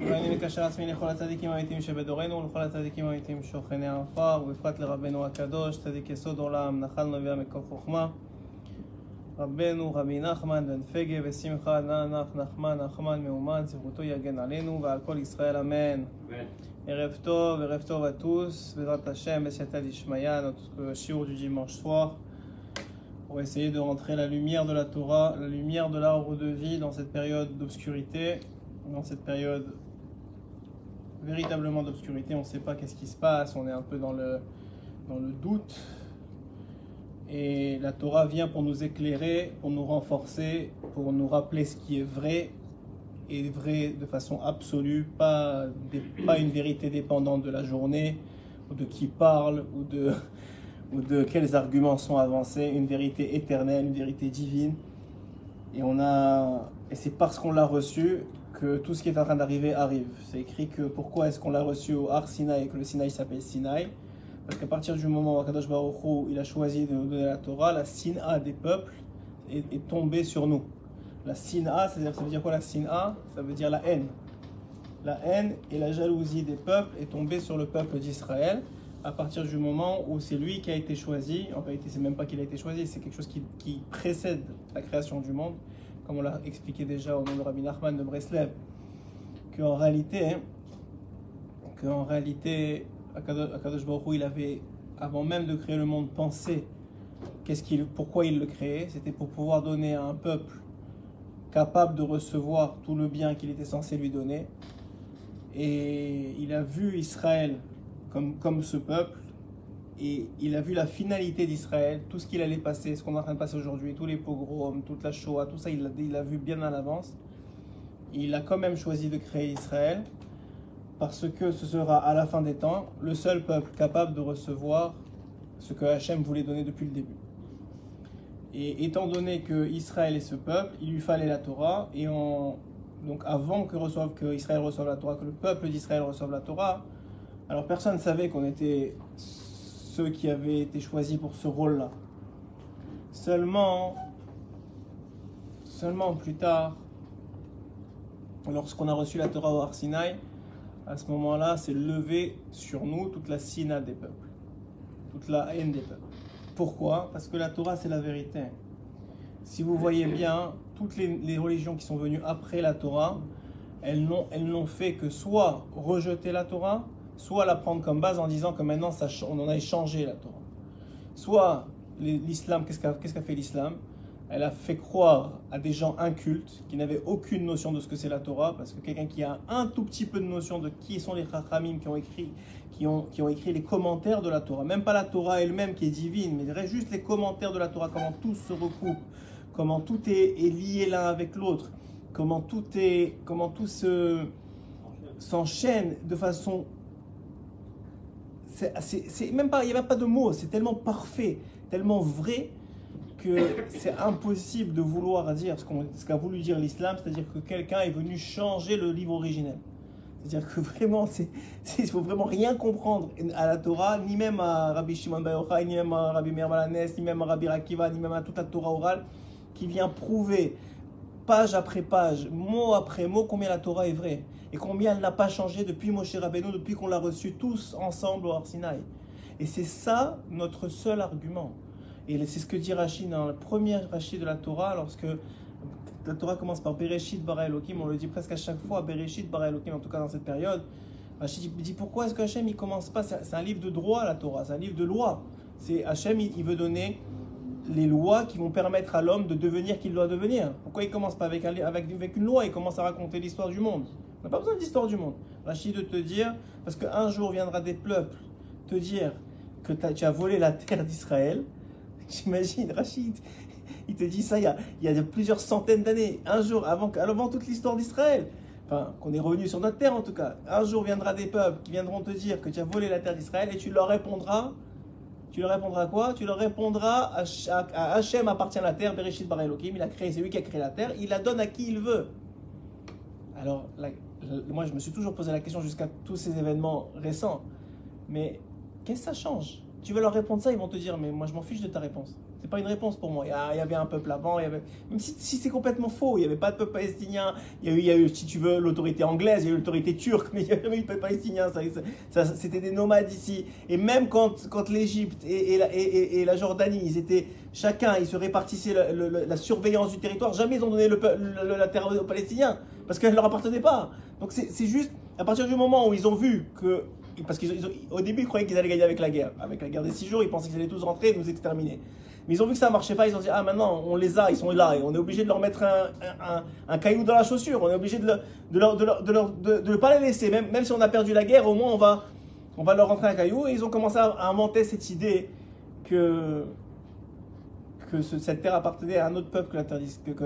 ואני מקשר עצמי לכל הצדיקים האמיתיים שבדורנו ולכל הצדיקים האמיתיים שוכני העפר ובפרט לרבנו הקדוש צדיק יסוד עולם נחל נביאה מקור חוכמה רבנו רבי נחמן בן פגה ושמחה נח נחמן נחמן מאומן זכותו יגן עלינו ועל כל ישראל אמן ערב טוב, ערב טוב à tous, Bezrat Hashem, Bessiata Dishmaya, notre shiur du dimanche soir, pour essayer de rentrer la lumière de la Torah, la lumière de l'arbre de vie dans cette période d'obscurité, dans cette période véritablement d'obscurité, on ne sait pas qu'est-ce qui se passe, on est un peu dans le, dans le doute. Et la Torah vient pour nous éclairer, pour nous renforcer, pour nous rappeler ce qui est vrai est vrai de façon absolue, pas, pas une vérité dépendante de la journée, ou de qui parle, ou de, ou de quels arguments sont avancés, une vérité éternelle, une vérité divine. Et, on a, et c'est parce qu'on l'a reçu que tout ce qui est en train d'arriver arrive. C'est écrit que pourquoi est-ce qu'on l'a reçu au Har Sinaï et que le Sinaï s'appelle Sinaï Parce qu'à partir du moment où Akadosh Baruch Hu, il a choisi de nous donner la Torah, la Sina des peuples est, tombée sur nous. La Sina, ça veut dire quoi la Sina? Ça veut dire la haine. La haine et la jalousie des peuples est tombée sur le peuple d'Israël à partir du moment où c'est lui qui a été choisi. En réalité, c'est même pas qu'il a été choisi, c'est quelque chose qui précède la création du monde, comme on l'a expliqué déjà au nom de Rabbi Nachman de Breslev, qu'en réalité, qu'en réalité, Akado- Akadosh Baruch il avait, avant même de créer le monde, pensé qu'est-ce qu'il, pourquoi il le créait. C'était pour pouvoir donner à un peuple capable de recevoir tout le bien qu'il était censé lui donner. Et il a vu Israël comme, comme ce peuple. Et il a vu la finalité d'Israël, tout ce qu'il allait passer, ce qu'on est en train de passer aujourd'hui, tous les pogroms, toute la Shoah, tout ça, il l'a vu bien à l'avance. Il a quand même choisi de créer Israël parce que ce sera à la fin des temps le seul peuple capable de recevoir ce que Hachem voulait donner depuis le début. Et étant donné que Israël est ce peuple, il lui fallait la Torah. Et donc avant que, reçoive, que Israël reçoive la Torah, que le peuple d'Israël reçoive la Torah, alors personne ne savait qu'on était ceux qui avaient été choisis pour ce rôle-là. Seulement, seulement plus tard, lorsqu'on a reçu la Torah au Har Sinaï, à ce moment-là, c'est levé sur nous toute la sina des peuples, toute la haine des peuples. Pourquoi? Parce que la Torah, c'est la vérité. Si vous voyez bien, toutes les, les religions qui sont venues après la Torah, elles n'ont fait que soit rejeter la Torah, soit la prendre comme base en disant que maintenant ça, on en a échangé la Torah. Soit l'islam, qu'est-ce qu'a, fait l'islam? Elle a fait croire à des gens incultes qui n'avaient aucune notion de ce que c'est la Torah, parce que quelqu'un qui a un tout petit peu de notion de qui sont les Chachamim qui ont écrit, qui ont, qui ont écrit les commentaires de la Torah, même pas la Torah elle-même qui est divine, mais juste les commentaires de la Torah, comment tout se recoupe, comment tout est, est lié l'un avec l'autre, comment tout est, comment tout se s'enchaîne de façon c'est, même pas, il n'y a même pas de mots, c'est tellement parfait, tellement vrai que c'est impossible de vouloir dire ce, qu'a voulu dire l'islam, c'est-à-dire que quelqu'un est venu changer le livre originel. C'est-à-dire que vraiment, il faut vraiment rien comprendre à la Torah, ni même à Rabbi Shimon Bar Yochai, ni même à Rabbi Meir Balanes, ni même à Rabbi Akiva, ni même à toute la Torah orale, qui vient prouver page après page, mot après mot, combien la Torah est vraie et combien elle n'a pas changé depuis Moshe Rabbeinu, depuis qu'on l'a reçu tous ensemble au Har Sinaï. Et c'est ça notre seul argument. Et c'est ce que dit Rachid dans le premier Rachid de la Torah, lorsque la Torah commence par Bereshit bara Elohim, on le dit presque à chaque fois, Bereshit bara Elohim, en tout cas dans cette période. Rachid dit pourquoi est-ce que Hachem il commence pas C'est un livre de droit la Torah, c'est un livre de loi. C'est Hachem il veut donner les lois qui vont permettre à l'homme de devenir qu'il doit devenir. Pourquoi il commence pas avec, avec, une loi Il commence à raconter l'histoire du monde? On n'a pas besoin d'histoire du monde. Rachid de te dire, parce qu'un jour viendra des peuples te dire que tu as volé la terre d'Israël. J'imagine, Rachid, il te dit ça il y a, il y a plusieurs centaines d'années. Un jour, avant, avant toute l'histoire d'Israël. Qu'on est revenu sur notre terre en tout cas. Un jour viendra des peuples qui viendront te dire que tu as volé la terre d'Israël et tu leur répondras tu leur répondras quoi? Tu leur répondras à, à Hachem appartient la terre, Bereshit bara Elohim, il a créé, c'est lui qui a créé la terre, il la donne à qui il veut. Alors, moi je me suis toujours posé la question jusqu'à tous ces événements récents, mais qu'est-ce que ça change? Tu vas leur répondre ça, ils vont te dire, mais moi je m'en fiche de ta réponse. C'est pas une réponse pour moi. Il y, avait un peuple avant, avait... même si, c'est complètement faux, il n'y avait pas de peuple palestinien. Il y a eu, si tu veux, l'autorité anglaise, il y a eu l'autorité turque, mais il n'y a jamais eu de peuple palestinien. C'était des nomades ici. Et même quand, l'Égypte et, la Jordanie, ils étaient chacun, ils se répartissaient la surveillance du territoire, jamais ils ont donné la terre aux Palestiniens, parce qu'elle ne leur appartenait pas. Donc c'est juste, à partir du moment où ils ont vu que parce qu'au début, ils croyaient qu'ils allaient gagner avec la guerre. Avec la guerre des six jours, ils pensaient qu'ils allaient tous rentrer et nous exterminer. Mais ils ont vu que ça ne marchait pas, ils ont dit Ah, maintenant, on les a, ils sont là, et on est obligé de leur mettre un, caillou dans la chaussure, on est obligé de ne de de, pas les laisser. Même, même si on a perdu la guerre, au moins on va, on va leur rentrer un caillou. Et ils ont commencé à, inventer cette idée que, que cette terre appartenait à un autre peuple que, terre,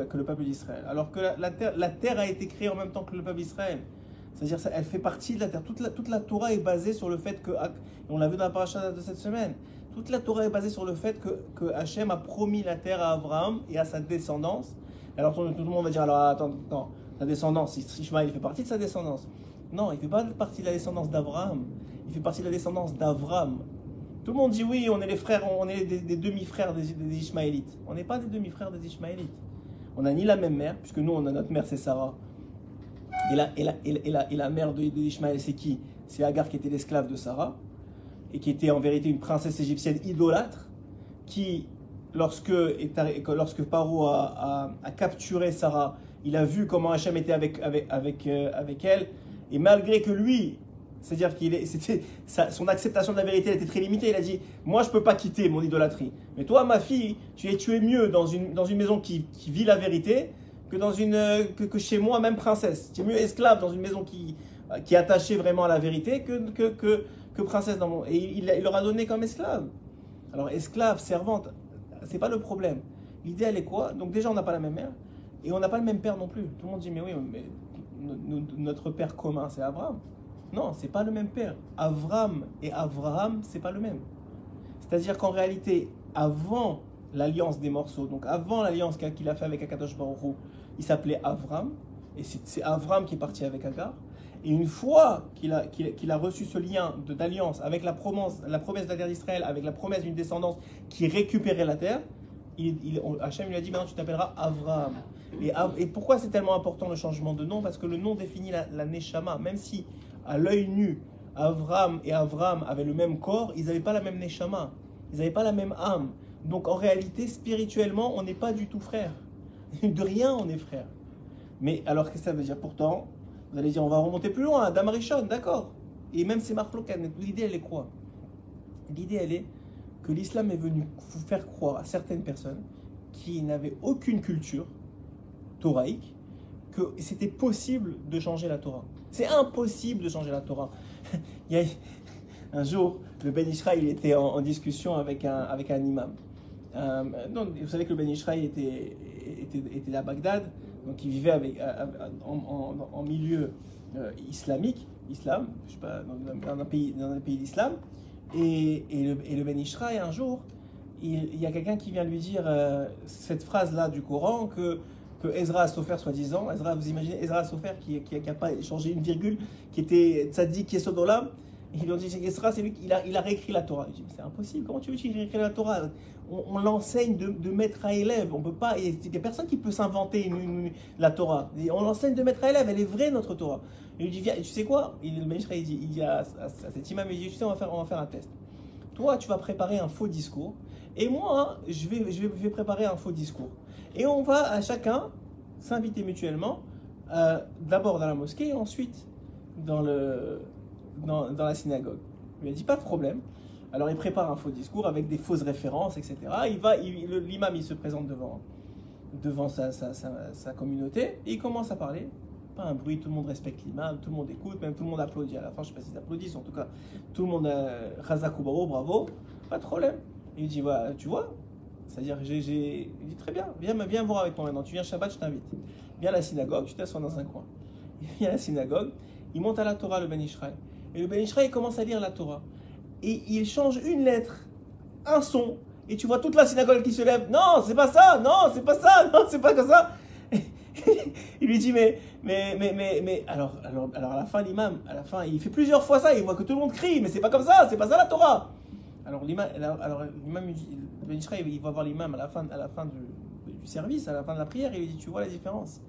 que, le peuple d'Israël. Alors que la, terre, la terre a été créée en même temps que le peuple d'Israël. C'est-à-dire qu'elle fait partie de la terre. Toute la, toute la Torah est basée sur le fait que, on l'a vu dans la paracha de cette semaine, toute la Torah est basée sur le fait que, que Hachem a promis la terre à Abraham et à sa descendance. Alors tout, le monde va dire, alors attends, attends, sa descendance, Ishmael, il fait partie de sa descendance. Non, il ne fait pas partie de la descendance d'Abraham, il fait partie de la descendance d'Avram. Tout le monde dit oui, on est les frères, on est des, demi-frères des, des, Ishmaélites. On n'est pas des demi-frères des Ishmaélites. On n'a ni la même mère, puisque nous, on a notre mère, c'est Sarah. Et la, et la, et mère c'est qui? C'est Agar qui était l'esclave de Sarah et qui était en vérité une princesse égyptienne idolâtre, qui, lorsque, lorsque Paro a, capturé Sarah, il a vu comment Hachem était avec, avec, avec, euh, elle, et malgré que lui, c'est-à-dire qu'il c'était son acceptation de la vérité était très limitée. Il a dit Moi, je peux pas quitter mon idolâtrie. Mais toi, ma fille, tu es, tu es mieux dans une, dans une maison qui, qui vit la vérité que, dans une, que, chez moi, même princesse. Tu es mieux esclave dans une maison qui, qui est attachée vraiment à la vérité que, que, que princesse dans mon... Et il, leur a donné comme esclave. Alors esclave, servante, c'est pas le problème. L'idée elle est quoi? Donc déjà on n'a pas la même mère et on n'a pas le même père non plus. Tout le monde dit mais oui, mais notre père commun c'est Abraham. Non, c'est pas le même père. Avram et Abraham, c'est pas le même. C'est-à-dire qu'en réalité, avant l'alliance des morceaux, donc avant l'alliance qu'il a fait avec Akadosh Baruch il s'appelait Avram, et c'est Avram qui est parti avec Agar. Et une fois qu'il a, reçu ce lien d'alliance avec la promesse, la promesse de la terre d'Israël, avec la promesse d'une descendance qui récupérait la terre, il, il, Hachem lui a dit maintenant tu t'appelleras Avraham. Et, pourquoi c'est tellement important le changement de nom? Parce que le nom définit la, la Neshama. Même si à l'œil nu, Avram et Avram avaient le même corps, ils n'avaient pas la même Neshama. Ils n'avaient pas la même âme. Donc en réalité, spirituellement, on n'est pas du tout frères. De rien, on est frères. Mais alors, qu'est-ce que ça veut dire? Pourtant, vous allez dire, on va remonter plus loin, Damarichon, d'accord. Et même c'est Marlokan, l'idée elle est quoi? L'idée elle est que l'islam est venu vous faire croire à certaines personnes qui n'avaient aucune culture thoraïque que c'était possible de changer la Torah. C'est impossible de changer la Torah. il y a, un jour, le Ben Israël était en, discussion avec un, avec un imam. Euh, vous savez que le Ben Israël était, était à Bagdad donc il vivait avec, en, milieu euh, islamique, islam, je sais pas, dans, un pays, dans un pays d'islam. Et, et, le, et Ben Ishraï, un jour, il, y a quelqu'un qui vient lui dire euh, cette phrase-là du Coran que, que Ezra Sofer, soi-disant, Ezra, vous imaginez Ezra qui n'a qui, a pas changé une virgule, qui était tzaddik, qui est Sodolam, ils ont dit c'est lui qui a, il a réécrit la Torah. Il dit c'est impossible, comment tu veux qu'il réécrit la Torah? On, l'enseigne de, maître à élève. On peut pas, il n'y a personne qui peut s'inventer la Torah. On l'enseigne de maître à élève, elle est vraie notre Torah. Il lui dit, viens, tu sais quoi? Il, Le il dit, il dit à, cet imam, il dit, tu sais, on va, faire, on va faire un test. Toi, tu vas préparer un faux discours, et moi, je, vais, je, vais, préparer un faux discours. Et on va à chacun s'inviter mutuellement, euh, d'abord dans la mosquée, ensuite dans, le, dans, la synagogue. Il lui a dit, pas de problème. Alors il prépare un faux discours avec des fausses références, etc. Il va, l'imam il se présente devant, devant sa, communauté et il commence à parler. Pas un bruit, tout le monde respecte l'imam, tout le monde écoute, même tout le monde applaudit. À la fin, je sais pas s'ils applaudissent, en tout cas, tout le monde, euh, Razakubaro, bravo, pas de problème. Il dit, voilà, tu vois, c'est-à-dire, j'ai, il dit très bien, viens, viens voir avec moi maintenant. Tu viens Shabbat, je t'invite. Viens à la synagogue, tu t'assois dans un coin. Il vient à la synagogue, il monte à la Torah, le Ben Ishraï. Et le Ben commence à lire la Torah et il change une lettre, un son, et tu vois toute la synagogue qui se lève. Non, c'est pas ça, non, c'est pas ça, non, c'est pas comme ça. il lui dit, mais, mais, mais, mais, mais, alors, alors, alors à la fin, l'imam, à la fin, il fait plusieurs fois ça, il voit que tout le monde crie, mais c'est pas comme ça, c'est pas ça la Torah. Alors l'imam, alors, l'imam Ben il va voir l'imam à la fin, à la fin du, du service, à la fin de la prière, il lui dit, tu vois la différence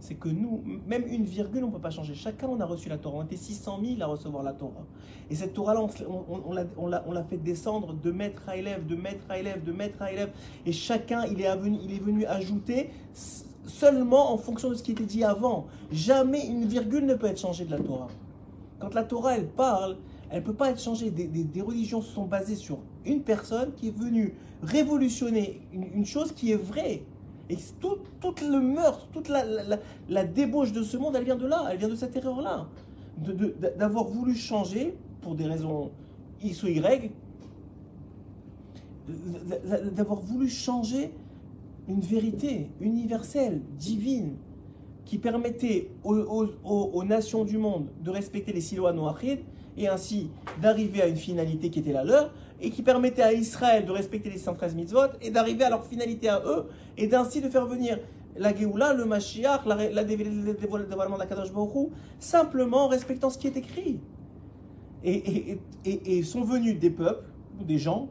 c'est que nous, même une virgule, on ne peut pas changer. Chacun, on a reçu la Torah. On était 600 000 à recevoir la Torah. Et cette Torah-là, on, l'a fait descendre de maître à élève, de maître à élève, de maître à élève. Et chacun, il est, venu, il est venu ajouter seulement en fonction de ce qui était dit avant. Jamais une virgule ne peut être changée de la Torah. Quand la Torah, elle parle, elle ne peut pas être changée. Des, des, religions sont basées sur une personne qui est venue révolutionner une chose qui est vraie. Et tout, le meurtre, toute la, débauche de ce monde, elle vient de là, elle vient de cette erreur-là. D'avoir voulu changer, pour des raisons X ou Y, d'avoir voulu changer une vérité universelle, divine, qui permettait aux, nations du monde de respecter les silois noachides et ainsi d'arriver à une finalité qui était la leur, et qui permettait à Israël de respecter les 113 mitzvot et d'arriver à leur finalité à eux, et d'ainsi de faire venir la Géoula, le Mashiach, la, la le dévoilement d'Akadosh Baruch simplement en respectant ce qui est écrit. Et, sont venus des peuples, ou des gens,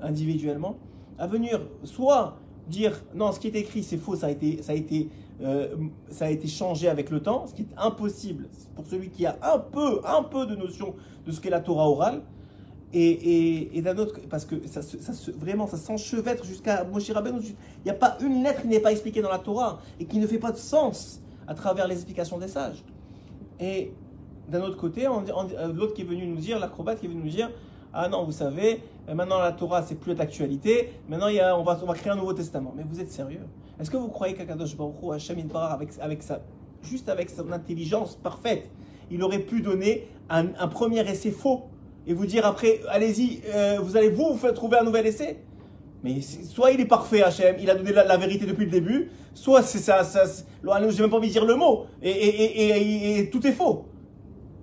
individuellement, à venir soit dire non, ce qui est écrit c'est faux, ça a été, ça a été, euh, ça a été changé avec le temps, ce qui est impossible pour celui qui a un peu, un peu de notion de ce qu'est la Torah orale, et, d'un autre, parce que ça, vraiment, ça s'enchevêtre jusqu'à Moshe Rabbeinu. Il n'y a pas une lettre qui n'est pas expliquée dans la Torah et qui ne fait pas de sens à travers les explications des sages. Et d'un autre côté, euh, l'autre qui est venu nous dire, l'acrobate qui est venu nous dire, ah non, vous savez, euh, maintenant la Torah c'est plus d'actualité, maintenant il y a, on, va, créer un Nouveau Testament. Mais vous êtes sérieux? Est-ce que vous croyez qu'Akadosh Baruch Hu, Hashem avec, avec sa, juste avec son intelligence parfaite, il aurait pu donner un premier essai faux? Et vous dire après, allez-y, euh, vous allez vous, vous trouver un nouvel essai mais soit il est parfait, Hachem, il a donné la, vérité depuis le début, soit c'est ça, ça j'ai même pas envie de dire le mot, et, tout est faux.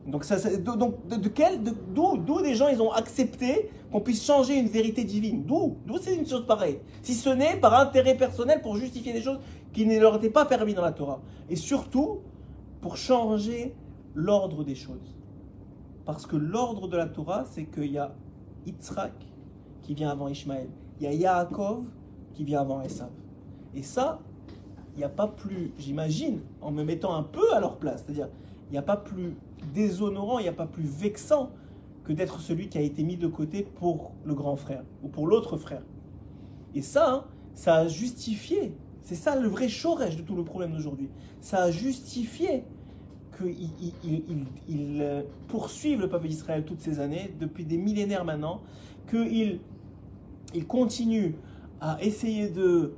Donc, ça, donc de, quel, d'où, d'où des gens ils ont accepté qu'on puisse changer une vérité divine? D'où? D'où c'est une chose pareille? Si ce n'est par intérêt personnel pour justifier des choses qui ne leur étaient pas permis dans la Torah. Et surtout, pour changer l'ordre des choses. Parce que l'ordre de la Torah, c'est qu'il y a Yitzhak qui vient avant Ishmaël. Il y a Yaakov qui vient avant Esav. Et ça, il n'y a pas plus, j'imagine, en me mettant un peu à leur place, c'est-à-dire, il n'y a pas plus déshonorant, il n'y a pas plus vexant que d'être celui qui a été mis de côté pour le grand frère ou pour l'autre frère. Et ça, hein, ça a justifié, c'est ça le vrai chorège de tout le problème d'aujourd'hui, ça a justifié qu'ils euh, poursuivent le peuple d'Israël toutes ces années, depuis des millénaires maintenant, qu'ils ils continuent à essayer de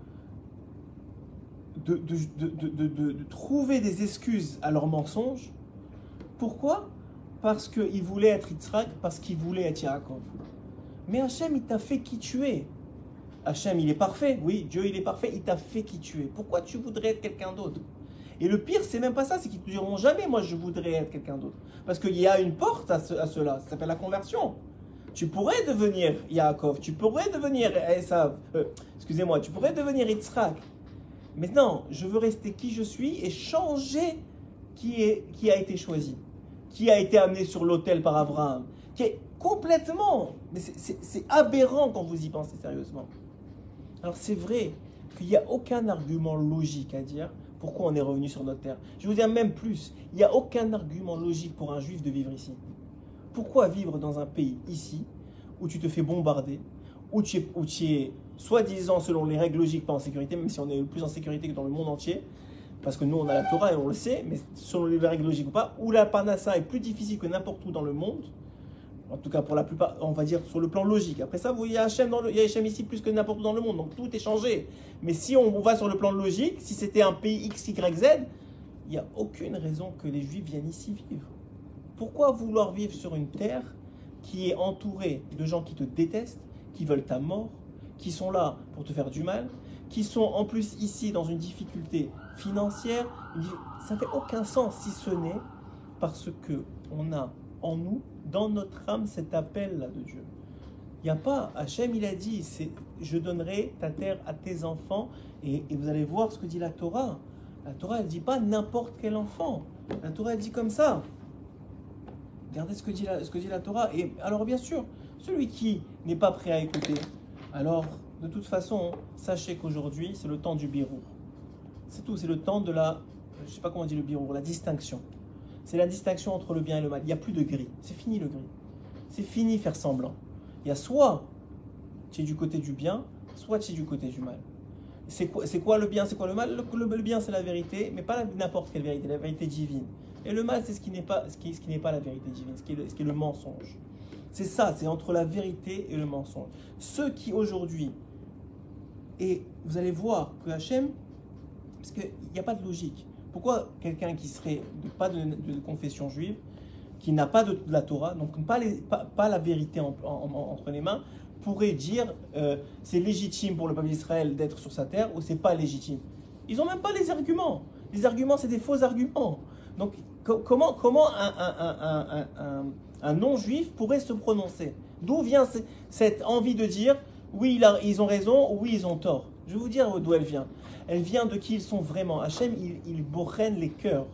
de, de, trouver des excuses à leurs mensonges. Pourquoi? Parce qu'ils voulaient être Yitzhak, parce qu'ils voulaient être Yaakov. Mais Hachem, il t'a fait qui tu es. Hachem, il est parfait. Oui, Dieu, il est parfait. Il t'a fait qui tu es. Pourquoi tu voudrais être quelqu'un d'autre? Et le pire, c'est même pas ça, c'est qu'ils ne diront jamais, moi je voudrais être quelqu'un d'autre. Parce qu'il y a une porte à, cela, ça s'appelle la conversion. Tu pourrais devenir Yaakov, tu pourrais devenir Esav, euh, excusez-moi, tu pourrais devenir Yitzhak. Mais non, je veux rester qui je suis et changer qui a été choisi, qui a été amené sur l'autel par Abraham, qui est complètement, mais c'est aberrant quand vous y pensez sérieusement. Alors c'est vrai qu'il n'y a aucun argument logique à dire pourquoi on est revenu sur notre terre. Je vous dire même plus, il n'y a aucun argument logique pour un juif de vivre ici. Pourquoi vivre dans un pays ici où tu te fais bombarder, où tu es, où tu es soi-disant selon les règles logiques pas en sécurité, même si on est plus en sécurité que dans le monde entier, parce que nous on a la Torah et on le sait, mais selon les règles logiques ou pas, où la Parnassa est plus difficile que n'importe où dans le monde, en tout cas, pour la plupart, on va dire sur le plan logique. Après ça, il y a il y ici plus que n'importe où dans le monde. Donc tout est changé. Mais si on va sur le plan logique, si c'était un pays X, Y, Z, il n'y a aucune raison que les Juifs viennent ici vivre. Pourquoi vouloir vivre sur une terre qui est entourée de gens qui te détestent, qui veulent ta mort, qui sont là pour te faire du mal, qui sont en plus ici dans une difficulté financière? Ça fait aucun sens si ce n'est parce que on a en nous, dans notre âme, cet appel-là de Dieu. Il n'y a pas, Hachem il a dit, c'est je donnerai ta terre à tes enfants, et, vous allez voir ce que dit la Torah. La Torah, elle dit pas n'importe quel enfant. La Torah, elle dit comme ça. Regardez ce que dit la, ce que dit la Torah. Et alors, bien sûr, celui qui n'est pas prêt à écouter, alors, de toute façon, sachez qu'aujourd'hui, c'est le temps du birou. C'est tout, c'est le temps de la, je sais pas comment on dit le birou, la distinction. C'est la distinction entre le bien et le mal. Il n'y a plus de gris. C'est fini le gris. C'est fini faire semblant. Il y a soit tu es du côté du bien, soit tu es du côté du mal. C'est quoi, le bien, c'est quoi le mal? Le, le, bien, c'est la vérité, mais pas n'importe quelle vérité, la vérité divine. Et le mal, c'est ce qui n'est pas, ce qui n'est pas la vérité divine, ce qui est le, ce qui est le mensonge. C'est ça, c'est entre la vérité et le mensonge. Ceux qui aujourd'hui, et vous allez voir que Hachem, parce qu'il n'y a pas de logique. Pourquoi quelqu'un qui serait pas de, confession juive, qui n'a pas de, la Torah, donc pas, la vérité entre les mains, pourrait dire euh, c'est légitime pour le peuple d'Israël d'être sur sa terre ou c'est pas légitime? Ils n'ont même pas les arguments. Les arguments, c'est des faux arguments. Donc comment, un, non-juif pourrait se prononcer? D'où vient cette envie de dire oui, ils ont raison ou oui, ils ont tort? Je vais vous dire d'où elle vient. Elle vient de qui ils sont vraiment. Hachem, il, il les cœurs.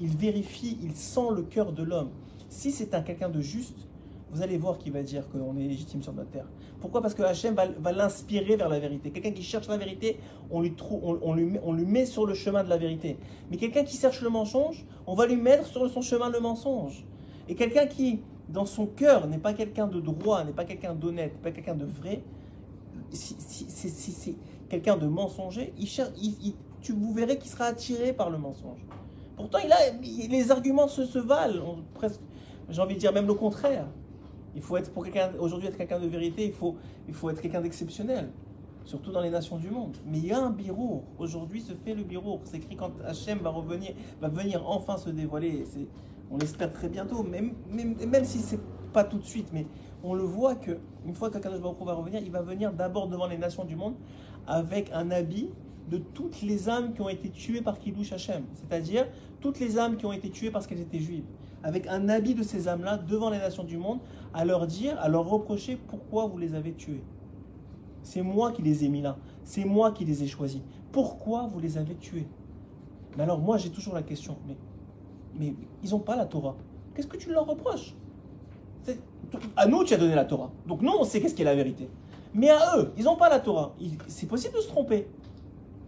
Il vérifie, il sent le cœur de l'homme. Si c'est un quelqu'un de juste, vous allez voir qu'il va dire qu'on est légitime sur notre terre. Pourquoi? Parce que Hachem va, l'inspirer vers la vérité. Quelqu'un qui cherche la vérité, on lui, lui, on lui met sur le chemin de la vérité. Mais quelqu'un qui cherche le mensonge, on va lui mettre sur son chemin le mensonge. Et quelqu'un qui, dans son cœur, n'est pas quelqu'un de droit, n'est pas quelqu'un d'honnête, n'est pas quelqu'un de vrai, si, c'est quelqu'un de mensonger, il cherche, tu, vous verrez qu'il sera attiré par le mensonge. Pourtant, il a, les arguments se, valent, presque, j'ai envie de dire même le contraire. Il faut être pour quelqu'un aujourd'hui être quelqu'un de vérité, il faut, il faut être quelqu'un d'exceptionnel, surtout dans les nations du monde. Mais il y a un bureau. Aujourd'hui se fait le bureau. C'est écrit quand Hachem va revenir, va venir enfin se dévoiler. On l'espère très bientôt, même, même, même si c'est pas tout de suite, mais on le voit que une fois qu'Akadosh Baruch va revenir, il va venir d'abord devant les nations du monde avec un habit de toutes les âmes qui ont été tuées par Kiddush Hachem, c'est-à-dire toutes les âmes qui ont été tuées parce qu'elles étaient juives avec un habit de ces âmes-là devant les nations du monde, à leur dire, à leur reprocher pourquoi vous les avez tués. C'est moi qui les ai mis là, c'est moi qui les ai choisis. Pourquoi vous les avez tués Mais alors moi j'ai toujours la question, mais, mais ils n'ont pas la Torah. Qu'est-ce que tu leur reproches? À nous tu as donné la Torah. Donc nous on sait qu'est-ce qui est la vérité. Mais à eux, ils n'ont pas la Torah. C'est possible de se tromper.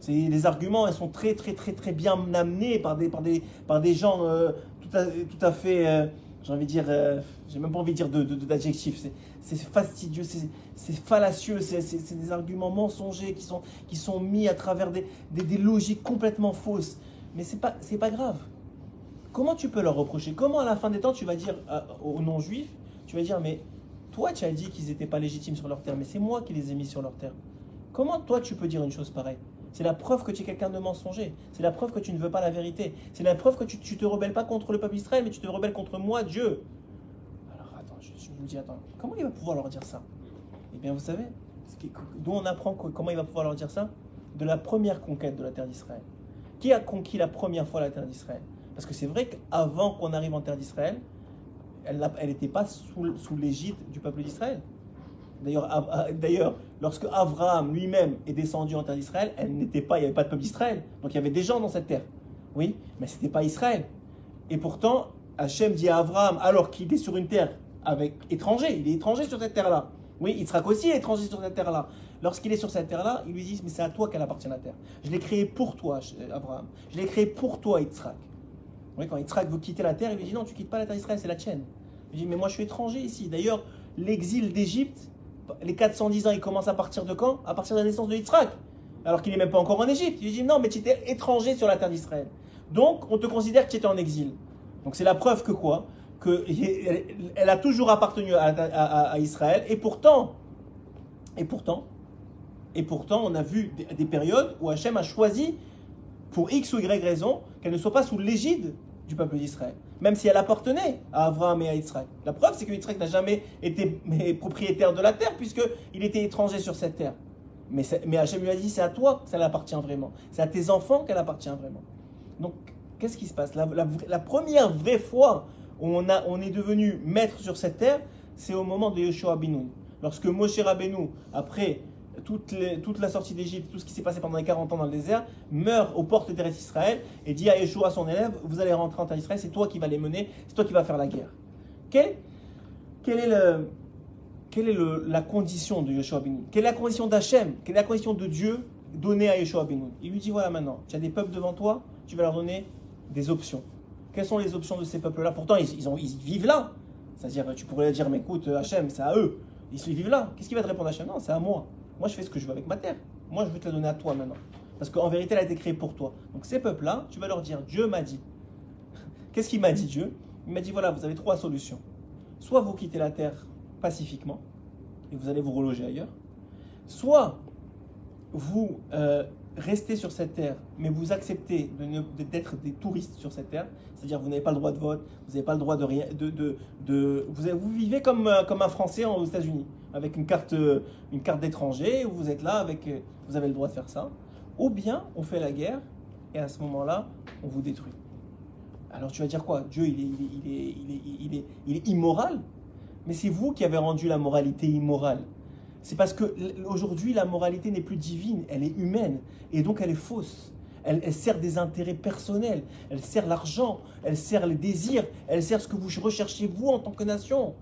Les arguments, ils sont très, très, très, très bien amenés par des, par des, par des gens euh, tout à, fait, euh, j'ai envie de dire, euh, j'ai même pas envie de dire d'adjectif, de, c'est fastidieux, c'est fallacieux, c'est des arguments mensongers qui sont, qui sont mis à travers des, des, logiques complètement fausses. Mais c'est pas, pas grave. Comment tu peux leur reprocher? Comment à la fin des temps tu vas dire aux non-juifs, tu vas dire, mais toi tu as dit qu'ils n'étaient pas légitimes sur leur terre, mais c'est moi qui les ai mis sur leur terre. Comment toi tu peux dire une chose pareille? C'est la preuve que tu es quelqu'un de mensonger. C'est la preuve que tu ne veux pas la vérité. C'est la preuve que tu ne te rebelles pas contre le peuple d'Israël, mais tu te rebelles contre moi, Dieu. Alors attends, je, vous dis, attends, comment il va pouvoir leur dire ça? Eh bien, vous savez, d'où on apprend comment il va pouvoir leur dire ça? De la première conquête de la terre d'Israël. Qui a conquis la première fois la terre d'Israël? Parce que c'est vrai qu'avant qu'on arrive en terre d'Israël, elle n'était pas sous, l'égide du peuple d'Israël. D'ailleurs, lorsque Abraham lui-même est descendu en terre d'Israël, elle n'était pas, il n'y avait pas de peuple d'Israël. Donc il y avait des gens dans cette terre. Oui, mais ce n'était pas Israël. Et pourtant, Hachem dit à Abraham, alors qu'il est sur une terre avec étranger, il est étranger sur cette terre-là. Oui, sera aussi étranger sur cette terre-là. Lorsqu'il est sur cette terre-là, il lui dit, mais c'est à toi qu'elle appartient la terre. Je l'ai créé pour toi, Abraham. Je l'ai créé pour toi, Yitzhak. Oui, quand Yitzhak veut quitter la terre, il lui dit, non, tu quittes pas la terre d'Israël, c'est la tienne. Il dit, mais moi je suis étranger ici. D'ailleurs, l'exil d'Égypte, les 410 ans, ils commencent à partir de quand? À partir de la naissance de Yitzhak. Alors qu'il n'est même pas encore en Égypte. Il dit non, mais tu étais étranger sur la terre d'Israël. Donc, on te considère que tu étais en exil. Donc, c'est la preuve que quoi? Que elle a toujours appartenu à, Israël. Et pourtant, et pourtant, et pourtant, on a vu des, des périodes où Hachem a choisi, pour X ou Y raison, qu'elle ne soit pas sous l'égide du peuple d'Israël même si elle appartenait à Abraham et à Yitzhak. La preuve, c'est que Yitzhak n'a jamais été propriétaire de la terre, puisqu'il était étranger sur cette terre. Mais, mais Hachem lui a dit, c'est à toi que ça appartient vraiment. C'est à tes enfants qu'elle appartient vraiment. Donc, qu'est-ce qui se passe? La, première vraie fois où on, est devenu maître sur cette terre, c'est au moment de Yoshua Binoun. Lorsque Moshe Rabbeinu, après toute, la sortie d'Égypte, tout ce qui s'est passé pendant les 40 ans dans le désert, meurt aux portes d'Eretz Israël et dit à Yeshua, son élève, vous allez rentrer en terre d'Israël, c'est toi qui vas les mener, c'est toi qui vas faire la guerre. quelle, est, la condition de Yeshua Benoun Quelle est la condition d'Hachem? Quelle est la condition de Dieu donnée à Yeshua Benoun Il lui dit voilà maintenant, tu as des peuples devant toi, tu vas leur donner des options. Quelles sont les options de ces peuples-là? Pourtant, ils vivent là. C'est-à-dire, tu pourrais dire, mais écoute, Hachem, c'est à eux. Ils vivent là. Qu'est-ce qu'il va te répondre Hachem? Non, c'est à moi. Moi, je fais ce que je veux avec ma terre. Moi, je veux te la donner à toi maintenant. Parce qu'en vérité, elle a été créée pour toi. Donc, ces peuples-là, tu vas leur dire, Dieu m'a dit. Qu'est-ce qu'il m'a dit, Dieu? Il m'a dit, voilà, vous avez trois solutions. Soit vous quittez la terre pacifiquement, et vous allez vous reloger ailleurs. Soit vous euh, restez sur cette terre, mais vous acceptez d'être des touristes sur cette terre, c'est-à-dire vous n'avez pas le droit de vote, vous n'avez pas le droit de rien, de, de, de vous, vous, vivez comme, euh, comme un Français aux États-Unis, avec une carte, une carte d'étranger, vous êtes là, euh, vous avez le droit de faire ça. Ou bien on fait la guerre, et à ce moment-là, on vous détruit. Alors tu vas dire quoi? Dieu, il est, il, est, il, est, il, est, il est immoral? Mais c'est vous qui avez rendu la moralité immorale. C'est parce que aujourd'hui la moralité n'est plus divine, elle est humaine et donc elle est fausse. Elle, sert des intérêts personnels, elle sert l'argent, elle sert les désirs, elle sert ce que vous recherchez vous en tant que nation.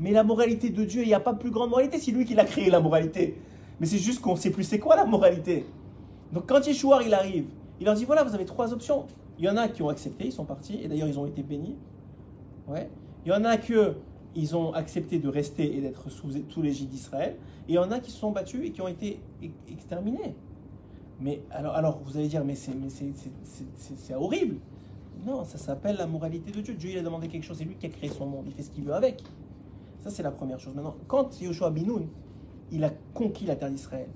Mais la moralité de Dieu, il n'y a pas plus grande moralité, c'est lui qui l'a créé la moralité. Mais c'est juste qu'on ne sait plus c'est quoi la moralité. Donc quand Yeshua il arrive, il leur dit voilà, vous avez trois options. Il y en a qui ont accepté, ils sont partis, et d'ailleurs ils ont été bénis. Ouais. Il y en a que ils ont accepté de rester et d'être sous, sous l'égide d'Israël. Et il y en a qui se sont battus et qui ont été exterminés. Mais alors, alors vous allez dire, mais c'est horrible. Non, ça s'appelle la moralité de Dieu. Dieu, il a demandé quelque chose, c'est lui qui a créé son monde, il fait ce qu'il veut avec. Ça, c'est la première chose. Maintenant, quand Yoshua Binoun, il a conquis la terre d'Israël,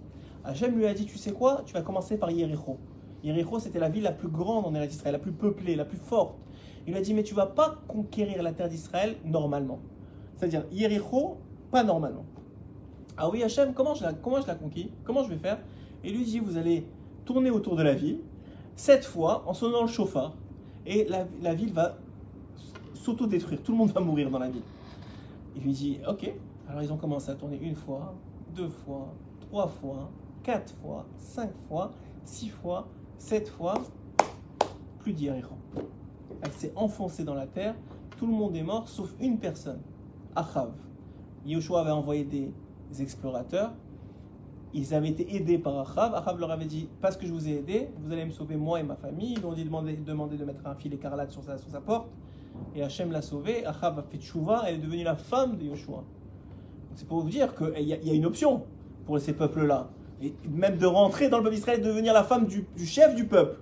Hachem lui a dit, tu sais quoi, tu vas commencer par Yericho. Yericho, c'était la ville la plus grande en terre d'Israël, la plus peuplée, la plus forte. Il lui a dit, mais tu vas pas conquérir la terre d'Israël normalement. C'est-à-dire, Yericho, pas normalement. Ah oui, Hachem, comment je la, comment je la conquis? Comment je vais faire? Et lui dit, vous allez tourner autour de la ville, cette fois en sonnant le chauffard, et la, ville va s'auto-détruire. Tout le monde va mourir dans la ville. Il lui dit, ok. Alors ils ont commencé à tourner une fois, deux fois, trois fois, quatre fois, cinq fois, six fois, sept fois. Plus d'Yericho. Elle s'est enfoncée dans la terre. Tout le monde est mort, sauf une personne. Achav. Yoshua avait envoyé des, explorateurs. Ils avaient été aidés par Achav. Achav leur avait dit Parce que je vous ai aidé, vous allez me sauver moi et ma famille. Ils ont dit demander de mettre un fil écarlate sur sa porte. Et Hachem l'a sauvé. Achav a fait tchouva. Elle est devenue la femme de Yoshua. C'est pour vous dire qu'il y, a une option pour ces peuples-là. Même de rentrer dans le peuple d'Israël et de devenir la femme du, chef du peuple.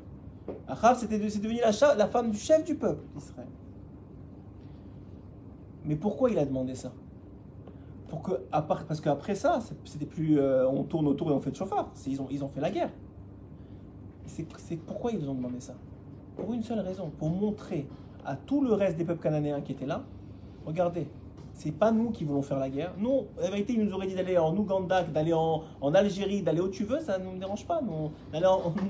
Achav, c'était devenu la, femme du chef du peuple d'Israël. Mais pourquoi il a demandé ça? Pour que, à part, Parce qu'après ça, c'était plus euh, on tourne autour et on fait le chauffard. Ils ont, ils ont fait la guerre. C'est pourquoi ils ont demandé ça? Pour une seule raison, pour montrer à tout le reste des peuples cananéens qui étaient là, regardez, c'est pas nous qui voulons faire la guerre. Nous, la vérité, ils nous auraient dit d'aller en Ouganda, d'aller en, Algérie, d'aller où tu veux, ça ne nous dérange pas. Nous,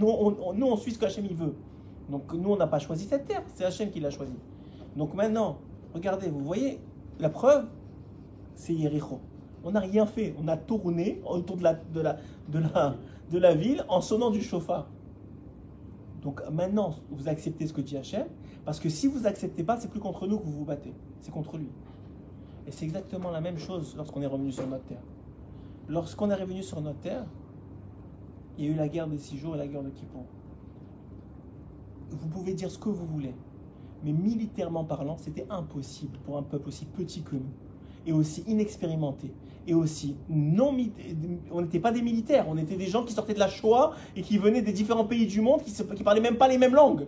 nous, on, nous, on suit ce qu'Hachem veut. Donc nous, on n'a pas choisi cette terre, c'est Hachem qui l'a choisi. Donc maintenant, Regardez, vous voyez, la preuve, c'est Yericho. On n'a rien fait. On a tourné autour de la, de, la, de, la, de la ville en sonnant du chauffard. Donc maintenant, vous acceptez ce que dit Hachem, parce que si vous n'acceptez pas, c'est plus contre nous que vous vous battez, c'est contre lui. Et c'est exactement la même chose lorsqu'on est revenu sur notre terre. Lorsqu'on est revenu sur notre terre, il y a eu la guerre des six jours et la guerre de Kippour. Vous pouvez dire ce que vous voulez mais militairement parlant, c'était impossible pour un peuple aussi petit que nous, et aussi inexpérimenté, et aussi non... On n'était pas des militaires, on était des gens qui sortaient de la Shoah et qui venaient des différents pays du monde, qui ne parlaient même pas les mêmes langues.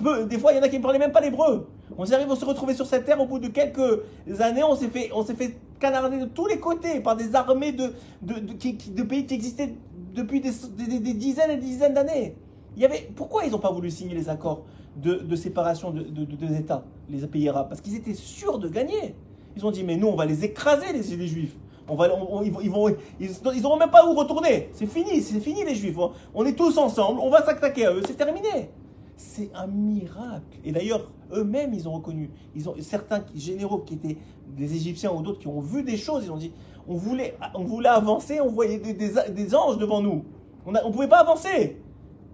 Des fois, il y en a qui ne parlaient même pas l'hébreu. On arrive à se retrouver sur cette terre au bout de quelques années, on s'est fait, on s'est fait canarder de tous les côtés par des armées de, de, pays qui existaient depuis des, des dizaines et des dizaines d'années. Il y avait, pourquoi ils n'ont pas voulu signer les accords de, séparation de, deux États, les pays arabes, parce qu'ils étaient sûrs de gagner. Ils ont dit, mais nous, on va les écraser, les, Juifs. On va, ils, vont, ils, n'auront même pas où retourner. C'est fini, c'est fini les Juifs. On est tous ensemble, on va s'attaquer à eux, c'est terminé. C'est un miracle. Et d'ailleurs, eux-mêmes, ils ont reconnu. Ils ont certains généraux qui étaient des Égyptiens ou d'autres qui ont vu des choses. Ils ont dit, on voulait, on voulait avancer, on voyait des, anges devant nous. On ne pouvait pas avancer.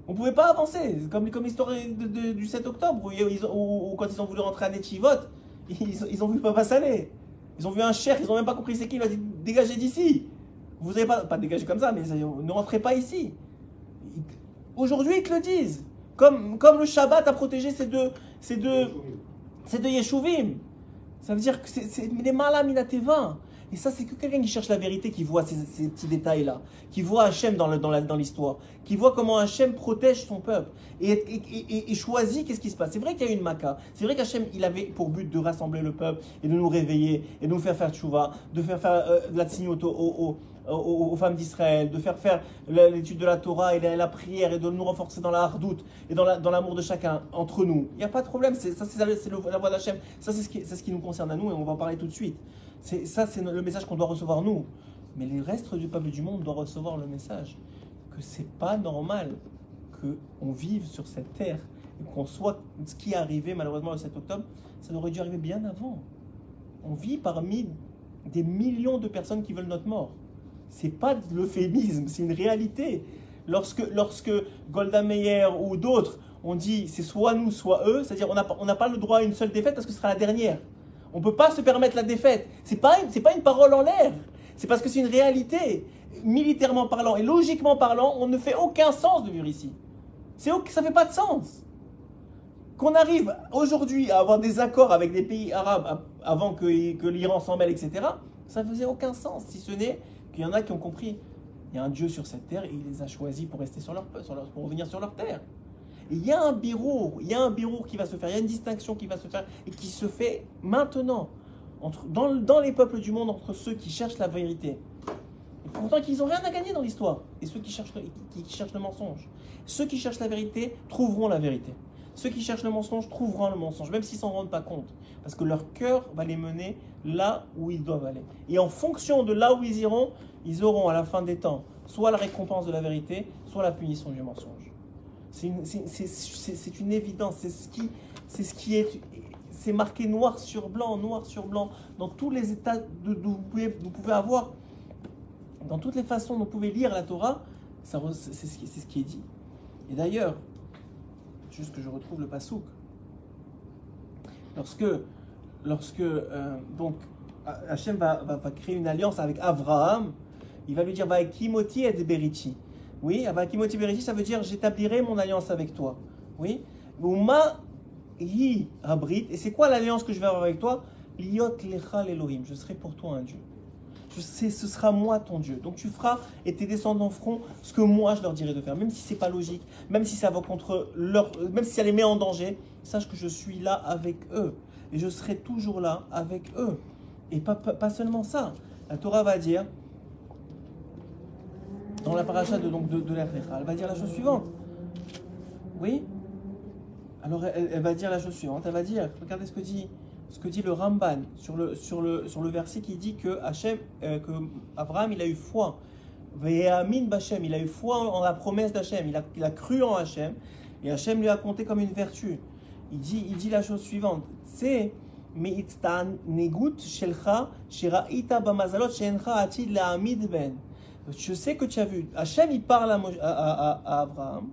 On ne pouvait pas avancer. Comme, comme l'histoire du 7 octobre, où, quand ils ont voulu rentrer à Netivot, Ils, ont vu papa salé. Ils ont vu un cher, ils n'ont même pas compris c'est qui. Il a dit dégagez d'ici. Vous n'avez pas, pas dégagé comme ça, mais ne rentrez pas ici. Aujourd'hui, ils te le disent. Comme, comme le Shabbat a protégé ces deux, ces deux, ces deux Yeshuvim. Ça veut dire que c'est les malam vins. Et ça, c'est que quelqu'un qui cherche la vérité qui voit ces, petits détails-là, qui voit Hachem dans l'histoire, dans qui voit comment Hachem protège son peuple et, choisit qu'est-ce qui se passe. C'est vrai qu'il y a une maca, c'est vrai qu'Hachem, il avait pour but de rassembler le peuple et de nous réveiller et de nous faire faire tchouva, de faire faire euh, de la tzniut aux, femmes d'Israël, de faire faire l'étude de la Torah et la, prière et de nous renforcer dans la hardoute et dans l'amour de chacun entre nous. Il n'y a pas de problème, ça c'est la voix d'Hachem, ça c'est ce, ce qui nous concerne à nous et on va en parler tout de suite ça, c'est le message qu'on doit recevoir nous. Mais les restes du peuple du monde doivent recevoir le message que c'est pas normal qu'on vive sur cette terre et qu'on soit ce qui est arrivé malheureusement le 7 octobre, ça aurait dû arriver bien avant. On vit parmi des millions de personnes qui veulent notre mort. C'est pas de l'euphémisme, c'est une réalité. Lorsque, lorsque Golda Meir ou d'autres ont dit c'est soit nous, soit eux, c'est-à-dire on n'a pas le droit à une seule défaite parce que ce sera la dernière. On ne peut pas se permettre la défaite. Ce n'est pas, pas une parole en l'air. C'est parce que c'est une réalité. Militairement parlant et logiquement parlant, on ne fait aucun sens de vivre ici. ça ne fait pas de sens. Qu'on arrive aujourd'hui à avoir des accords avec des pays arabes avant que, que l'Iran s'en mêle, etc., ça ne faisait aucun sens, si ce n'est qu'il y en a qui ont compris. Il y a un Dieu sur cette terre et il les a choisis pour rester sur leur, pour revenir sur leur terre il y a un bureau, il y a un bureau qui va se faire, il y a une distinction qui va se faire et qui se fait maintenant entre, dans, dans les peuples du monde entre ceux qui cherchent la vérité. Et pourtant qu'ils n'ont rien à gagner dans l'histoire. Et ceux qui cherchent, qui, cherchent le mensonge. Ceux qui cherchent la vérité trouveront la vérité. Ceux qui cherchent le mensonge trouveront le mensonge, même s'ils s'en rendent pas compte. Parce que leur cœur va les mener là où ils doivent aller. Et en fonction de là où ils iront, ils auront à la fin des temps soit la récompense de la vérité, soit la punition du mensonge. C'est une, évidence, c'est ce est, c'est marqué noir sur blanc, noir sur blanc, dans tous les états de, vous, pouvez, avoir, dans toutes les façons dont vous pouvez lire la Torah, c'est ce qui est dit. Et d'ailleurs, juste que je retrouve le pasouk, lorsque, lorsque euh, donc Hachem va, va, créer une alliance avec Abraham, il va lui dire va Kimoti et Berichi. Oui, Avakimoti Beriti, ça veut dire j'établirai mon alliance avec toi. Oui. Uma hi abrit. Et c'est quoi l'alliance que je vais avoir avec toi? Liot lechal Elohim. Je serai pour toi un Dieu. Ce sera moi ton Dieu. Donc tu feras et tes descendants feront ce que moi je leur dirai de faire, même si c'est pas logique, même si ça va contre leur, même si ça les met en danger. Sache que je suis là avec eux et je serai toujours là avec eux. Et pas, pas seulement ça. La Torah va dire dans la paracha de, donc, de, de elle va dire la chose suivante. Oui? Alors elle, va dire la chose suivante. Elle va dire, regardez ce que dit, ce que dit le Ramban sur le, sur le, sur le verset qui dit que, euh, Abraham il a eu foi. Ve'amin il a eu foi en, la promesse d'Hachem, il a, il a cru en Hachem, et Hachem lui a compté comme une vertu. Il dit, il dit la chose suivante, c'est ben. Je sais que tu as vu. Hachem, il parle à, Abraham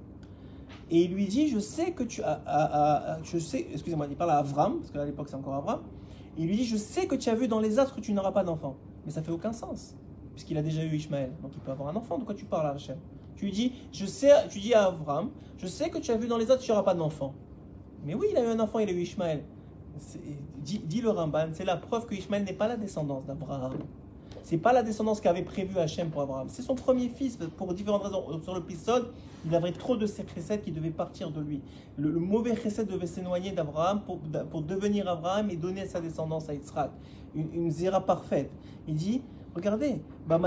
et il lui dit Je sais que tu as. je sais, excusez-moi, il parle à Abraham, parce qu'à l'époque c'est encore Abraham. Il lui dit Je sais que tu as vu dans les astres que tu n'auras pas d'enfant. Mais ça fait aucun sens, puisqu'il a déjà eu Ishmaël. Donc il peut avoir un enfant. De quoi tu parles Hachem? Tu lui dis je sais, Tu dis à Abraham Je sais que tu as vu dans les astres que tu n'auras pas d'enfant. Mais oui, il a eu un enfant, il a eu Ishmaël. Dit, dit, le Ramban, c'est la preuve que Ishmaël n'est pas la descendance d'Abraham. C'est pas la descendance qu'avait prévu Hachem pour Abraham. C'est son premier fils, pour différentes raisons. Sur le l'épisode, il avait trop de ses chesed qui devaient partir de lui. Le, mauvais chesed devait s'éloigner d'Abraham pour, pour, devenir Abraham et donner sa descendance à Yitzhak. Une, une parfaite. Il dit, regardez, ben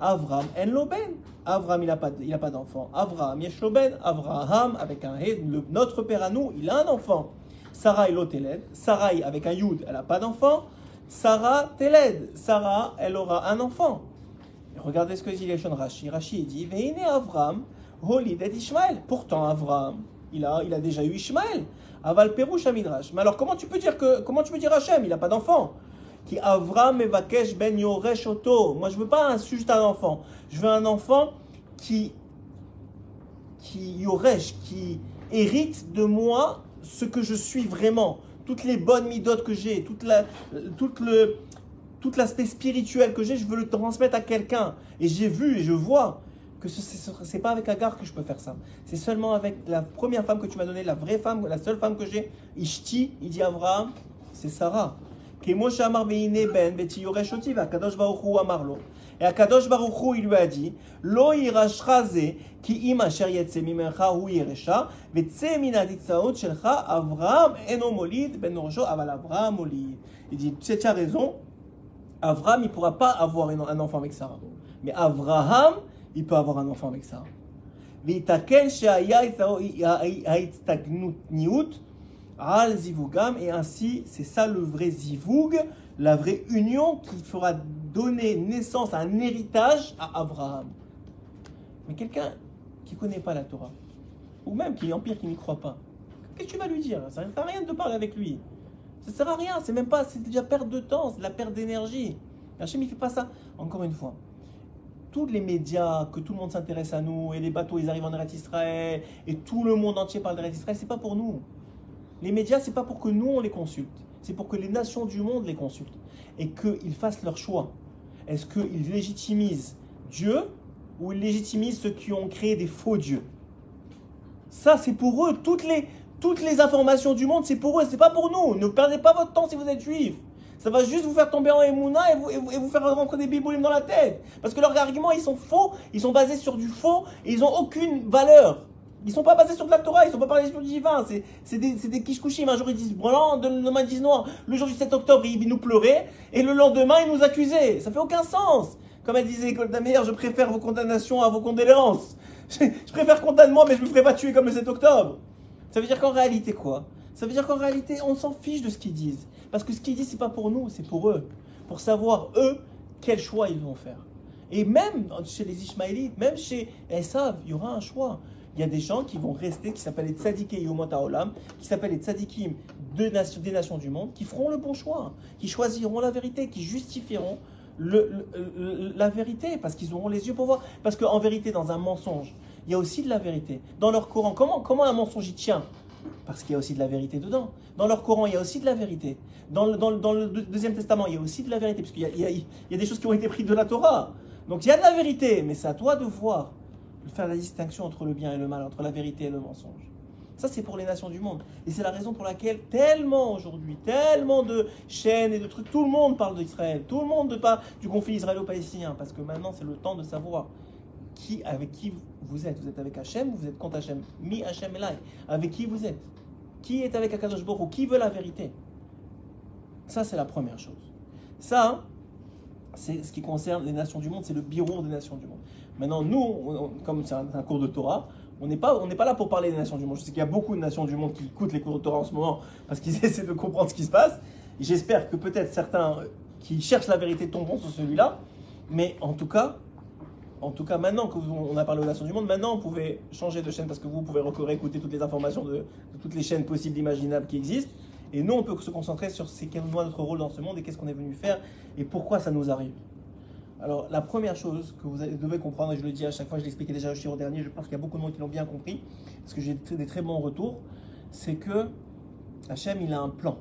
Abraham en loben. Abraham, il n'a pas, d'enfant. Abraham, yeshloben. Abraham, avec un he, notre père à nous, il a un enfant. Sarah, il Sarah, avec un yud, elle n'a pas d'enfant. Sarah Teled. Sarah, elle aura un enfant. regardez ce que dit Léchon Rashi. Rashi dit Veine Avram, Holid Ishmael. Pourtant, Avram, il a, il a déjà eu Ishmael. Aval Perouche Midrash. Mais alors, comment tu peux dire que, comment tu peux dire Hachem? Il n'a pas d'enfant. Qui Avram Evakesh Ben Yoresh Oto. Moi, je veux pas un, juste un enfant. Je veux un enfant qui, qui Yoresh, qui hérite de moi ce que je suis vraiment. Toutes les bonnes midotes que j'ai, toute la, toute le, tout l'aspect spirituel que j'ai, je veux le transmettre à quelqu'un. Et j'ai vu et je vois que ce n'est pas avec Agar que je peux faire ça. C'est seulement avec la première femme que tu m'as donnée, la vraie femme, la seule femme que j'ai, Ishti, il dit Abraham, c'est Sarah. Et Akadosh Baruch il lui a dit, Lo ki im asher yetze mimencha hu yiresha, min shelcha, Avraham eno molid ben aval Avraham molid. Il dit, tu as raison, Avraham, il ne pourra pas avoir un enfant avec Sarah. Mais Avraham, il peut avoir un enfant avec Sarah. Et ainsi, c'est ça le vrai zivug, la vraie union qui fera donner naissance à un héritage à Abraham. Mais quelqu'un qui ne connaît pas la Torah, ou même qui est empire, qui n'y croit pas, qu'est-ce que tu vas lui dire? Ça ne sert à rien de parler avec lui. Ça ne sert à rien, c'est même pas, c'est déjà perte de temps, c'est de la perte d'énergie. Hachem, il ne fait pas ça. Encore une fois, tous les médias, que tout le monde s'intéresse à nous, et les bateaux, ils arrivent en Eretz Israël, et tout le monde entier parle d'Eretz Israël, c'est pas pour nous. Les médias, c'est pas pour que nous, on les consulte. C'est pour que les nations du monde les consultent. Et qu'ils fassent leur choix. Est-ce qu'ils légitimisent Dieu ou ils légitimisent ceux qui ont créé des faux dieux? Ça, c'est pour eux. Toutes les, toutes les informations du monde, c'est pour eux, c'est pas pour nous. Ne perdez pas votre temps si vous êtes juif. Ça va juste vous faire tomber en émouna et vous, faire rentrer des biboulim dans la tête. Parce que leurs arguments, ils sont faux, ils sont basés sur du faux et ils n'ont aucune valeur. Ils sont pas basés sur de la Torah, ils sont pas basés sur du divin. C'est des, des kishkushim. Un jour ils disent blanc, le lendemain ils disent noir. Le jour du 7 octobre, ils nous pleuraient et le lendemain ils nous accusaient. Ça fait aucun sens. Comme elle disait, meilleure, je préfère vos condamnations à vos condoléances. Je, préfère condamnement, mais je me ferai pas tuer comme le 7 octobre. Ça veut dire qu'en réalité, quoi? Ça veut dire qu'en réalité, on s'en fiche de ce qu'ils disent. Parce que ce qu'ils disent, c'est pas pour nous, c'est pour eux. Pour savoir, eux, quel choix ils vont faire. Et même chez les Ishmaélites, même chez Esav, il y aura un choix. Il y a des gens qui vont rester, qui s'appellent les tzadikés Olam, qui s'appellent les tzadikim des nations du monde, qui feront le bon choix, qui choisiront la vérité, qui justifieront la vérité, parce qu'ils auront les yeux pour voir. Parce qu'en vérité, dans un mensonge, il y a aussi de la vérité. Dans leur Coran, comment, comment un mensonge y tient? Parce qu'il y a aussi de la vérité dedans. Dans leur Coran, il y a aussi de la vérité. Dans le, Deuxième Testament, il y a aussi de la vérité, parce qu'il y, y, a des choses qui ont été prises de la Torah. Donc il y a de la vérité, mais c'est à toi de voir, faire la distinction entre le bien et le mal, entre la vérité et le mensonge. Ça, c'est pour les nations du monde. Et c'est la raison pour laquelle tellement aujourd'hui, tellement de chaînes et de trucs, tout le monde parle d'Israël, tout le monde parle du conflit israélo-palestinien, parce que maintenant, c'est le temps de savoir qui, avec qui vous êtes. Vous êtes avec Hachem ou vous êtes contre Hachem Mi Hachem Elai. Avec qui vous êtes? Qui est avec Akadosh Baruch Qui veut la vérité? Ça, c'est la première chose. Ça, c'est ce qui concerne les nations du monde, c'est le bureau des nations du monde. Maintenant, nous, comme c'est un, cours de Torah, on n'est pas, pas là pour parler des nations du monde. Je sais qu'il y a beaucoup de nations du monde qui écoutent les cours de Torah en ce moment parce qu'ils essaient de comprendre ce qui se passe. J'espère que peut-être certains qui cherchent la vérité tomberont sur celui-là. Mais en tout cas, en tout cas, maintenant qu'on a parlé aux nations du monde, maintenant, vous pouvez changer de chaîne parce que vous pouvez écouter toutes les informations de, toutes les chaînes possibles, imaginables qui existent. Et nous, on peut se concentrer sur ce qu'est notre rôle dans ce monde et qu'est-ce qu'on est venu faire et pourquoi ça nous arrive. Alors, la première chose que vous devez comprendre, et je le dis à chaque fois, je l'expliquais déjà au dernier, je pense qu'il y a beaucoup de monde qui l'ont bien compris, parce que j'ai des très bons retours, c'est que Hachem, il a un plan.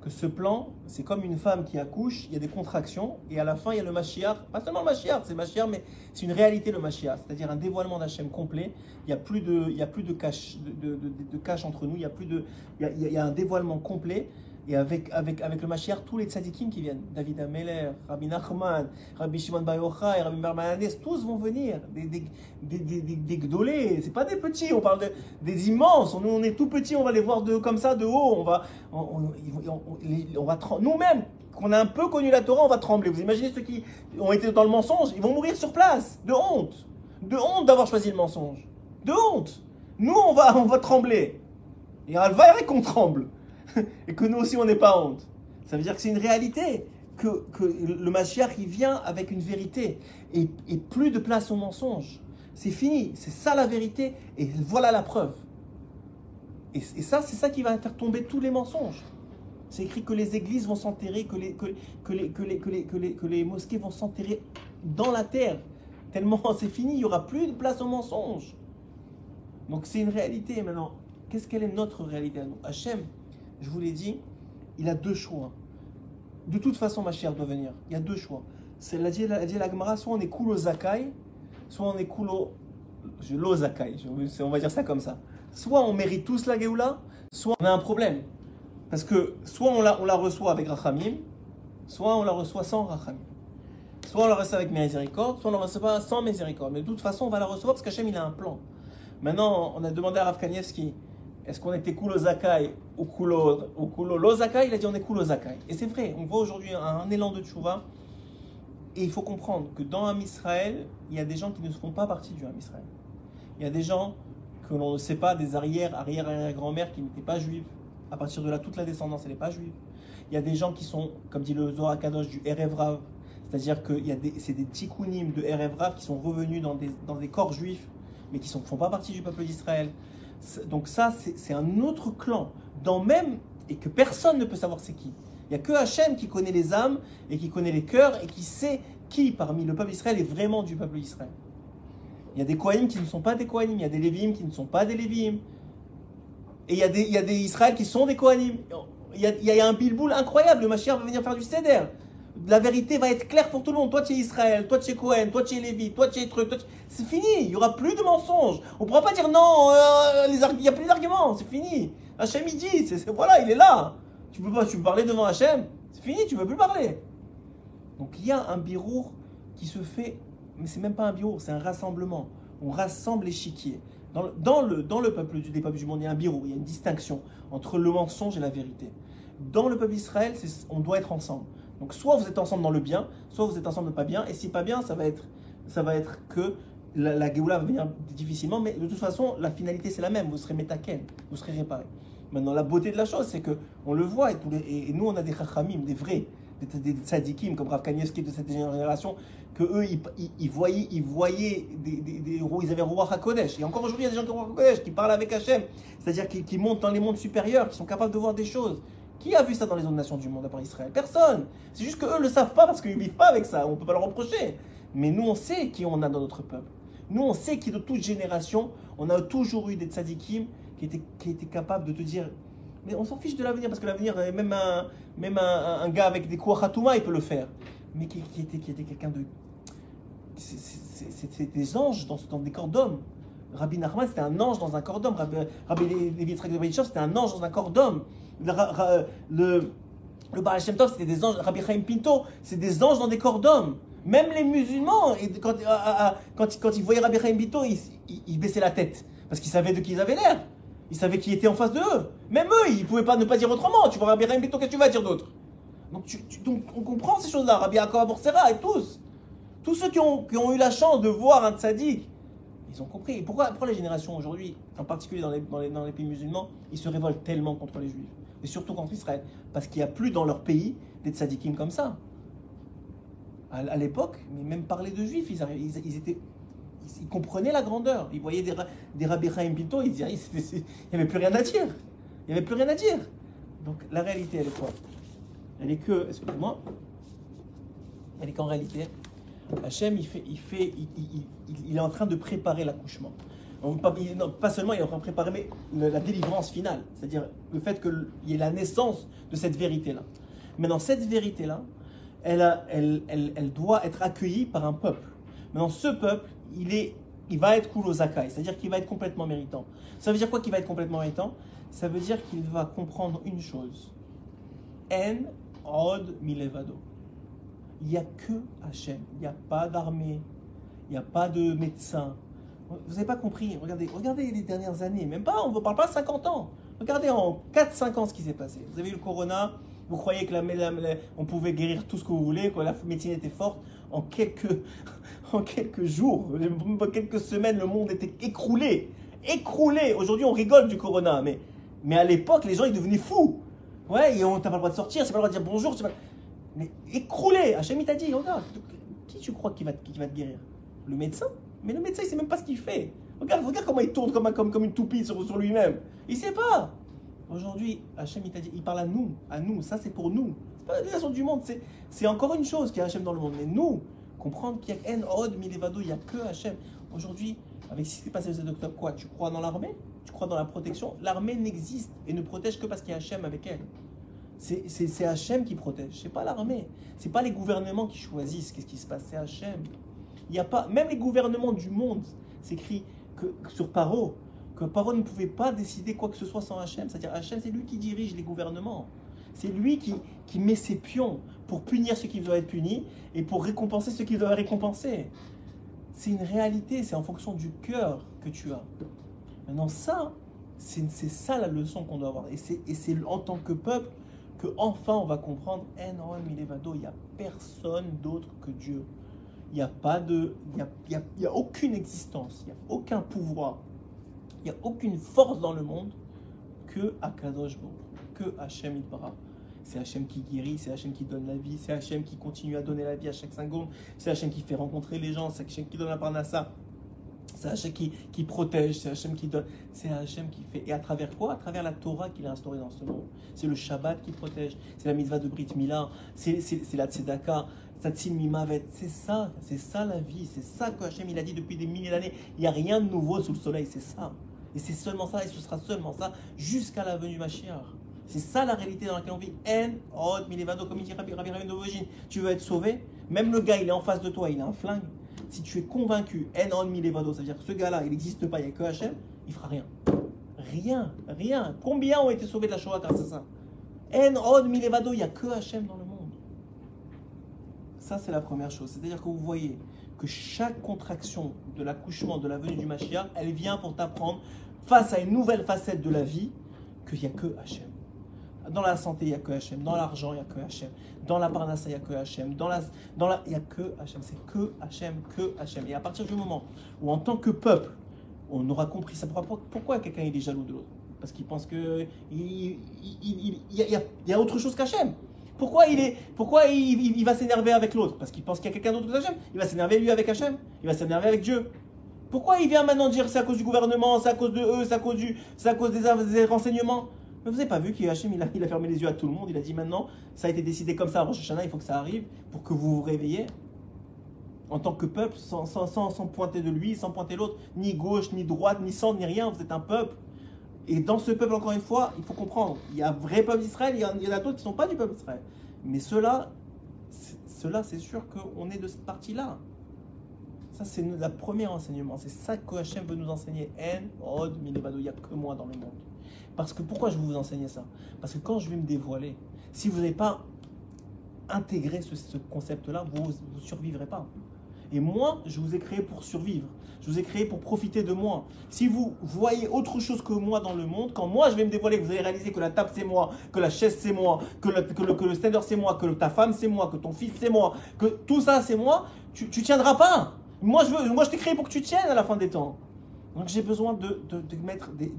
Que ce plan, c'est comme une femme qui accouche, il y a des contractions, et à la fin, il y a le Mashiach. Pas seulement le Mashiach, c'est Mashiach, mais c'est une réalité le Mashiach, c'est-à-dire un dévoilement d'Hachem complet. Il n'y a plus de, il y a plus de cache, de, de, entre nous, il y a plus de, il y a un dévoilement complet. Et avec, avec, avec le Mashiach, tous les tzadikim qui viennent, David Ameler, Rabbi Nachman, Rabbi Shimon Bar Yochai, Rabbi Barmananes, tous vont venir, des, des, des, des, des gdolés, c'est pas des petits, on parle de, des immenses, nous on est tout petits, on va les voir de, comme ça de haut, on va, on, on, on va nous-mêmes, qu'on a un peu connu la Torah, on va trembler. Vous imaginez ceux qui ont été dans le mensonge, ils vont mourir sur place, de honte, de honte d'avoir choisi le mensonge, de honte. Nous on va, on va trembler, et va qu'on tremble. et que nous aussi on n'est pas honte. Ça veut dire que c'est une réalité, que, que le Mashiach il vient avec une vérité et, plus de place au mensonge. C'est fini, c'est ça la vérité et voilà la preuve. Et, ça, c'est ça qui va faire tomber tous les mensonges. C'est écrit que les églises vont s'enterrer, que les, que, que, les, que, les, que, les, que, les, que les mosquées vont s'enterrer dans la terre. Tellement c'est fini, il n'y aura plus de place au mensonge. Donc c'est une réalité maintenant. Qu'est-ce qu'elle est notre réalité à nous? Hachem, je vous l'ai dit, il a deux choix. De toute façon, ma chère doit venir. Il y a deux choix. C'est la dit la dit la Gemara, soit on est cool au Zakai, soit on est cool au je- l'au Zakai. Je- On va dire ça comme ça. Soit on mérite tous la Géoula, soit on a un problème. Parce que soit on la, on la reçoit avec Rachamim, soit on la reçoit sans Rachamim. Soit on la reçoit avec miséricorde, soit on la reçoit pas sans miséricorde. Mais de toute façon, on va la recevoir parce qu'Hachem, il a un plan. Maintenant, on a demandé à Rav Kanievski, est-ce qu'on était au Zakai ou au, ou au lo Zakai? Il a dit on est au Zakai. Et c'est vrai, on voit aujourd'hui un, un élan de tchouva. Et il faut comprendre que dans Ham Israël, il y a des gens qui ne font pas partie du Ham Israël. Il y a des gens que l'on ne sait pas, des arrière, arrière, arrière grand-mères qui n'étaient pas juives. À partir de là, toute la descendance, elle n'est pas juive. Il y a des gens qui sont, comme dit le Zohar Kadosh, du Erev Rav. C'est-à-dire que c'est des tikkunim de Erev Rav qui sont revenus dans des, dans des corps juifs, mais qui ne font pas partie du peuple d'Israël. Donc ça, c'est un autre clan, dans même, et que personne ne peut savoir c'est qui. Il n'y a que Hachem qui connaît les âmes et qui connaît les cœurs et qui sait qui parmi le peuple d'Israël est vraiment du peuple d'Israël. Il y a des Kohanim qui ne sont pas des Kohanim, il y a des Lévim qui ne sont pas des Lévim. Et il y a des, il y a des Israël qui sont des Kohanim. Il y a, il y a un bilboul incroyable, le Mashiach va venir faire du Seder. La vérité va être claire pour tout le monde. Toi, tu es Israël, toi, tu es Cohen, toi, tu es Lévi, toi, tu es truc. C'est fini, il n'y aura plus de mensonges. On ne pourra pas dire non, euh, il n'y a plus d'arguments, c'est fini. Hachem, il dit, c'est- voilà, il est là. Tu peux pas, tu peux parler devant Hachem, c'est fini, tu ne peux plus parler. Donc il y a un birour qui se fait, mais c'est même pas un birour, c'est un rassemblement. On rassemble l'échiquier. Dans, le- dans le, dans le peuple du, des peuples du monde, il y a un birour, il y a une distinction entre le mensonge et la vérité. Dans le peuple d'Israël, on doit être ensemble. Donc soit vous êtes ensemble dans le bien, soit vous êtes ensemble pas bien. Et si pas bien, ça va être, ça va être que la, la va venir difficilement. Mais de toute façon, la finalité c'est la même. Vous serez métaken, vous serez réparé. Maintenant, la beauté de la chose, c'est que on le voit et, nous, on a des chachamim, des vrais, des, des, des tzadikim comme Rav Kanievski de cette génération, que eux, ils, voyaient, ils voyaient des, des, des ils avaient roi HaKodesh. Et encore aujourd'hui, il y a des gens qui qui parlent avec Hachem, c'est-à-dire qui montent dans les mondes supérieurs, qui sont capables de voir des choses. Qui a vu ça dans les autres nations du monde à part Israël? Personne. C'est juste qu'eux ne le savent pas parce qu'ils ne vivent pas avec ça. On ne peut pas leur reprocher. Mais nous, on sait qui on a dans notre peuple. Nous, on sait qui de toute génération, on a toujours eu des tzadikim qui étaient, capables de te dire mais on s'en fiche de l'avenir parce que l'avenir, euh, même un, même un, gars avec des kouachatouma, il peut le faire. Mais qui, était, qui était quelqu'un de. C'était des anges dans, dans des corps d'hommes. Rabbi Nachman, c'était un ange dans un corps d'homme. Rabbi, Yitzhak de c'était un ange dans un corps d'homme. Le, le, Baal Shem Tov, c'était des anges. Rabbi Chaim Pinto, c'est des anges dans des corps d'hommes. Même les musulmans, ah, ah, ah, quand, ils voyaient Rabbi Chaim Pinto, ils, baissaient la tête. Parce qu'ils savaient de qui ils avaient l'air. Ils savaient qui était en face d'eux. Même eux, ils ne pouvaient pas ne pas dire autrement. Tu vois Rabbi Chaim Pinto, qu'est-ce que tu vas dire d'autre? Donc, on comprend ces choses-là. Rabbi Yaakov Borsera et tous. Tous ceux qui ont, eu la chance de voir un tzaddik, ils ont compris. Et pourquoi, pourquoi les générations aujourd'hui, en particulier dans les pays musulmans, ils se révoltent tellement contre les juifs? Et surtout contre Israël Parce qu'il n'y a plus dans leur pays des tzaddikim comme ça. À, l'époque, mais même parler de juifs, ils, comprenaient la grandeur. Ils voyaient des, des Rabbi Chaim Pinto, ils disaient, il n'y avait plus rien à dire. Il n'y avait plus rien à dire. Donc la réalité, elle est quoi? Elle est que, excusez-moi, elle est qu'en réalité, Hachem, il, fait, il, fait, il est en train de préparer l'accouchement. Pas, seulement il est en train de préparer mais la délivrance finale, c'est-à-dire le fait qu'il y ait la naissance de cette vérité-là. Maintenant, cette vérité-là, elle, doit être accueillie par un peuple. Maintenant, ce peuple, il, est, il va être Zakai, c'est-à-dire qu'il va être complètement méritant. Ça veut dire quoi qu'il va être complètement méritant? Ça veut dire qu'il va comprendre une chose. En od milevado. Il n'y a que Hachem. Il n'y a pas d'armée. Il n'y a pas de médecin. Vous n'avez pas compris. Regardez, regardez les dernières années. Même pas, on ne parle pas de 50 ans. Regardez en 4-5 ans ce qui s'est passé. Vous avez eu le corona. Vous croyez que la, la- on pouvait guérir tout ce que vous voulez, que la médecine était forte. En quelques, en quelques jours, pas quelques semaines, le monde était écroulé. Écroulé. Aujourd'hui, on rigole du corona. Mais, mais à l'époque, les gens, ils devenaient fous. Ouais, et on t'a pas le droit de sortir, c'est pas le droit de dire bonjour. Mais écroulé. Hachem, il t'a dit, regarde, qui tu crois qui va, qui va te guérir? Le médecin? Mais le médecin, il sait même pas ce qu'il fait. Regarde, regarde comment il tourne comme, comme, comme une toupie sur, sur lui-même. Il sait pas. Aujourd'hui, Hachem, il il parle à nous, à nous. Ça, c'est pour nous. C'est pas la nation du monde. C'est, encore une chose qu'il y a Hachem dans le monde. Mais nous, comprendre qu'il y a En, Od, Milevado, il n'y a que Hachem. Aujourd'hui, avec ce qui s'est passé le 7 octobre, quoi Tu crois dans l'armée? Tu crois dans la protection? L'armée n'existe et ne protège que parce qu'il y a Hachem avec elle. C'est Hachem qui protège, c'est pas l'armée. C'est pas les gouvernements qui choisissent qu'est-ce qui se passe, c'est Hachem. Il y a pas, même les gouvernements du monde, c'est écrit que, sur Paro, que Paro ne pouvait pas décider quoi que ce soit sans Hachem. C'est-à-dire Hachem, c'est lui qui dirige les gouvernements. C'est lui qui, qui met ses pions pour punir ceux qui doivent être punis et pour récompenser ceux qui doivent être récompensés. C'est une réalité, c'est en fonction du cœur que tu as. Maintenant, ça, c'est ça la leçon qu'on doit avoir. Et c'est en tant que peuple que enfin on va comprendre Milevado, il n'y a personne d'autre que Dieu. Il n'y a pas de. Il a, y a- y a aucune existence, il n'y a aucun pouvoir, il n'y a aucune force dans le monde que Akadosh que Hachem Itbara. C'est Hachem qui guérit, c'est Hachem qui donne la vie, c'est Hachem qui continue à donner la vie à chaque seconde, c'est Hachem qui fait rencontrer les gens, c'est Hachem qui donne la parnassa, c'est Hachem qui, qui protège, c'est Hachem qui donne, c'est Hachem qui fait. Et à travers quoi? À travers la Torah qu'il a instaurée dans ce monde. C'est le Shabbat qui protège, c'est la mitzvah de Brit Mila, c'est la Tzedaka, c'est ça, c'est ça la vie, c'est ça que Hachem il a dit depuis des milliers d'années. Il n'y a rien de nouveau sous le soleil, c'est ça. Et c'est seulement ça, et ce sera seulement ça jusqu'à la venue Mashiach. C'est ça la réalité dans laquelle on vit. En, Milevado, comme il dit Rabbi Novogine. Tu veux être sauvé? Même le gars, il est en face de toi, il a un flingue. Si tu es convaincu, En, Od, Milevado, c'est-à-dire que ce gars-là, il n'existe pas, il n'y a que Hachem, il fera rien. Rien, rien. Combien ont été sauvés de la Shoah grâce à ça? En, Od, Milevado, il n'y a que Hachem dans le. C'est la première chose. C'est-à-dire que vous voyez que chaque contraction de l'accouchement, de la venue du Mashiach, elle vient pour t'apprendre, face à une nouvelle facette de la vie, qu'il n'y a que Hachem. Dans la santé, il n'y a que Hachem. Dans l'argent, il n'y a que Hachem. Dans la parnassa, il n'y a que Hachem. Dans la, dans il n'y a que Hachem. C'est que Hachem, que Hachem. Et à partir du moment où, en tant que peuple, on aura compris ça, pourquoi, pourquoi quelqu'un est jaloux de l'autre? Parce qu'il pense que il, il- il- il y, a, il y a- il y a autre chose qu'Hachem. Pourquoi il, est, pourquoi il, va s'énerver avec l'autre? Parce qu'il pense qu'il y a quelqu'un d'autre qu'Hachem. Il va s'énerver lui avec Hachem. Il va s'énerver avec Dieu. Pourquoi il vient maintenant dire c'est à cause du gouvernement, c'est à cause de eux, c'est à cause, du, à cause des, renseignements? Mais vous n'avez pas vu qu'Hachem, il a, il a fermé les yeux à tout le monde. Il a dit maintenant, ça a été décidé comme ça à Rosh il faut que ça arrive pour que vous vous réveillez. En tant que peuple, sans, sans, sans, sans pointer de lui, sans pointer l'autre, ni gauche, ni droite, ni centre, ni rien, vous êtes un peuple. Et dans ce peuple, encore une fois, il faut comprendre, il y a un vrai peuple d'Israël, il y en a d'autres qui ne sont pas du peuple d'Israël. Mais ceux-là, c'est- sûr qu'on est de cette partie-là. Ça, c'est le premier enseignement. C'est ça que Hachem veut nous enseigner. En, Od, il n'y a que moi dans le monde. Parce que pourquoi je vais vous enseigner ça? Parce que quand je vais me dévoiler, si vous n'avez pas intégré ce, ce concept-là, vous ne survivrez pas. Et moi, je vous ai créé pour survivre. Je vous ai créé pour profiter de moi. Si vous voyez autre chose que moi dans le monde, quand moi je vais me dévoiler, vous allez réaliser que la table c'est moi, que la chaise c'est moi, que le, que le, que le c'est moi, que ta femme c'est moi, que ton fils c'est moi, que tout ça c'est moi, tu, tu tiendras pas. Moi je, veux, moi je t'ai créé pour que tu tiennes à la fin des temps. Donc j'ai besoin de, de, mettre des,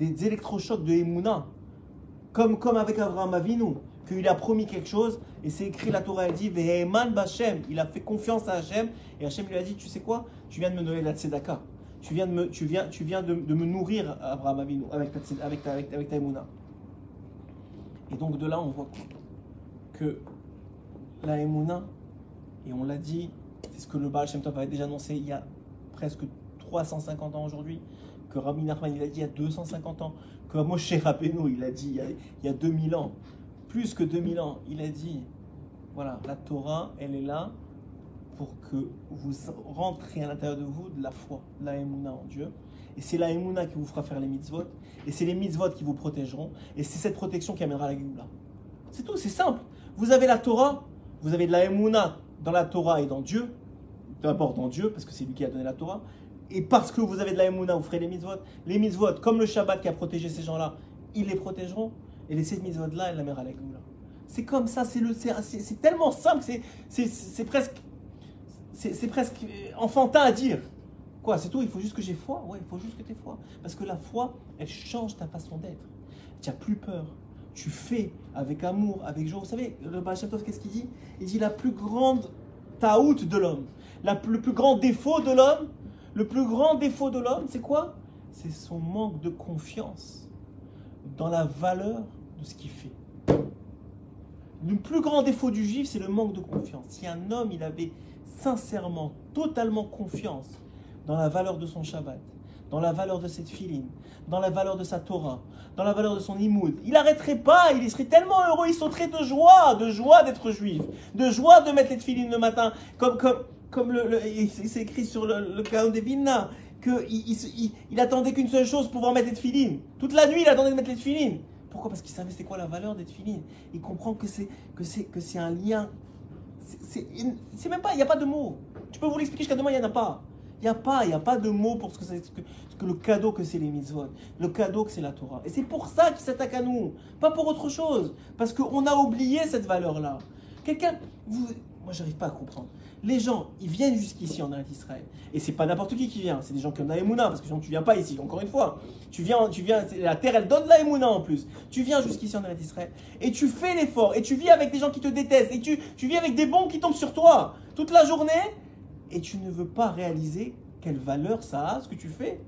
des, électrochocs de Emouna. Comme, comme avec Abraham Avinu, qu'il a promis quelque chose, et c'est écrit, la Torah elle dit, Veheman Bashem, il a fait confiance à Hachem, et Hachem lui a dit, tu sais quoi, tu viens de me donner la tzedaka, tu viens de me, tu viens, tu viens de, me nourrir, Abraham Avinu, avec ta, avec ta, avec, ta- Emouna. Et donc de là, on voit que la Emouna, et on l'a dit, c'est ce que le Baal Shem avait déjà annoncé il y a presque 350 ans aujourd'hui, que Rabbi Nachman il a dit il y a 250 ans, que Moshe Rabbeinu il a dit il y a 2000 ans, plus que 2000 ans, il a dit voilà, la Torah, elle est là pour que vous rentrez à l'intérieur de vous de la foi, la Emouna en Dieu. Et c'est la Emouna qui vous fera faire les mitzvot, et c'est les mitzvot qui vous protégeront, et c'est cette protection qui amènera la Géoula. C'est tout, c'est simple. Vous avez la Torah, vous avez de la Emouna dans la Torah et dans Dieu, d'abord dans Dieu, parce que c'est lui qui a donné la Torah, et parce que vous avez de la Emouna, vous ferez les mitzvot. Les mitzvot, comme le Shabbat qui a protégé ces gens-là, ils les protégeront, et les sept mitzvot-là, elle l'amènera à la Géoula. C'est comme ça, c'est le- c'est c'est- c'est tellement simple, c'est presque, c'est presque enfantin à dire. Quoi, c'est tout, il faut juste que j'ai foi? Ouais, il faut juste que tu aies foi. Parce que la foi, elle change ta façon d'être. Tu n'as plus peur. Tu fais avec amour, avec joie. Vous savez, le Baal Shem Tov, qu'est-ce qu'il dit? Il dit la plus grande taout de l'homme, le plus grand défaut de l'homme, le plus grand défaut de l'homme, c'est quoi? C'est son manque de confiance dans la valeur de ce qu'il fait. Le plus grand défaut du juif, c'est le manque de confiance. Si un homme, il avait sincèrement, totalement confiance dans la valeur de son Shabbat, dans la valeur de cette filine, dans la valeur de sa Torah, dans la valeur de son imoud, il n'arrêterait pas, il serait tellement heureux, il sauterait de joie, de joie d'être juif, de joie de mettre les filines le matin, comme, comme, comme le, c'est écrit sur le, le Kaon des Vilna, qu'il il, attendait qu'une seule chose, pouvoir mettre les filines. Toute la nuit, il attendait de mettre les filines. Pourquoi? Parce qu'il savait c'est quoi la valeur d'être filines. Il comprend que c'est que c'est un lien. C'est même pas, il n'y a pas de mots. Tu peux vous l'expliquer jusqu'à demain, il n'y en a pas. Il n'y a pas, il a pas de mots pour ce que, ce que, le cadeau que c'est les mitzvot, le cadeau que c'est la Torah. Et c'est pour ça qu'il s'attaque à nous, pas pour autre chose, parce qu'on a oublié cette valeur-là. Quelqu'un, moi j'arrive pas à comprendre. Les gens, ils viennent jusqu'ici en Israël, et c'est pas n'importe qui qui vient, c'est des gens qui ont la parce que sinon tu viens pas ici. Encore une fois, tu viens, tu viens, la terre elle donne la en plus. Tu viens jusqu'ici en Israël, et tu fais l'effort, et tu vis avec des gens qui te détestent, et tu, tu vis avec des bombes qui tombent sur toi toute la journée et tu ne veux pas réaliser quelle valeur ça a, ce que tu fais.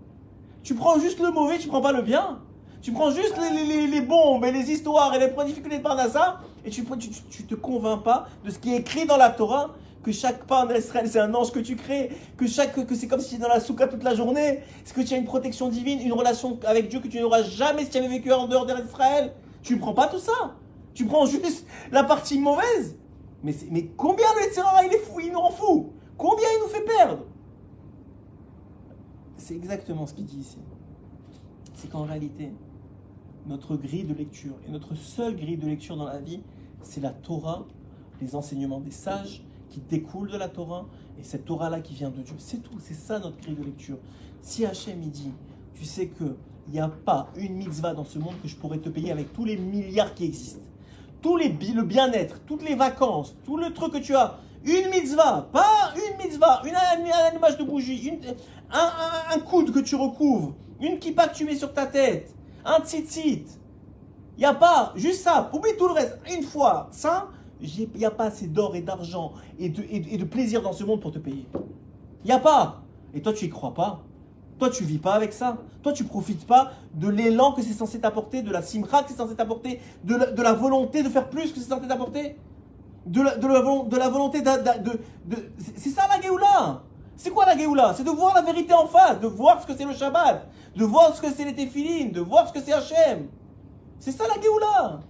Tu prends juste le mauvais, tu prends pas le bien. Tu prends juste les, les, bombes et les histoires et les difficultés de Parnassa et tu, tu, tu, te convaincs pas de ce qui est écrit dans la Torah, que chaque pas en Israël c'est un ange que tu crées, que, chaque, que c'est comme si tu étais dans la souka toute la journée, est-ce que tu as une protection divine, une relation avec Dieu que tu n'auras jamais si tu avais vécu en dehors d'Israël? Tu ne prends pas tout ça. Tu prends juste la partie mauvaise. Mais, mais combien de il est fou, il nous rend fou? Combien il nous fait perdre? C'est exactement ce qu'il dit ici. C'est qu'en réalité, notre grille de lecture, et notre seule grille de lecture dans la vie, c'est la Torah, les enseignements des sages qui découlent de la Torah, et cette Torah-là qui vient de Dieu. C'est tout, c'est ça notre grille de lecture. Si Hachem dit, tu sais que il n'y a pas une mitzvah dans ce monde que je pourrais te payer avec tous les milliards qui existent. Tous les, le bien-être, toutes les vacances, tout le truc que tu as, une mitzvah, pas une mitzvah, une, un, image de bougie, une, un, un, coude que tu recouvres, une kippa que tu mets sur ta tête, un tzitzit. Il n'y a pas, juste ça, oublie tout le reste. Une fois, ça, il a pas assez d'or et d'argent et de, et, de plaisir dans ce monde pour te payer. Il a pas. Et toi, tu y crois pas. Toi, tu vis pas avec ça. Toi, tu profites pas de l'élan que c'est censé t'apporter, de la simra que c'est censé t'apporter, de, la volonté de faire plus que c'est censé t'apporter de la, de la, volonté de... c'est ça la Géoula C'est quoi la Géoula? C'est de voir la vérité en face, de voir ce que c'est le Shabbat, de voir ce que c'est les Téphilines, de voir ce que c'est Hachem. C'est ça la Géoula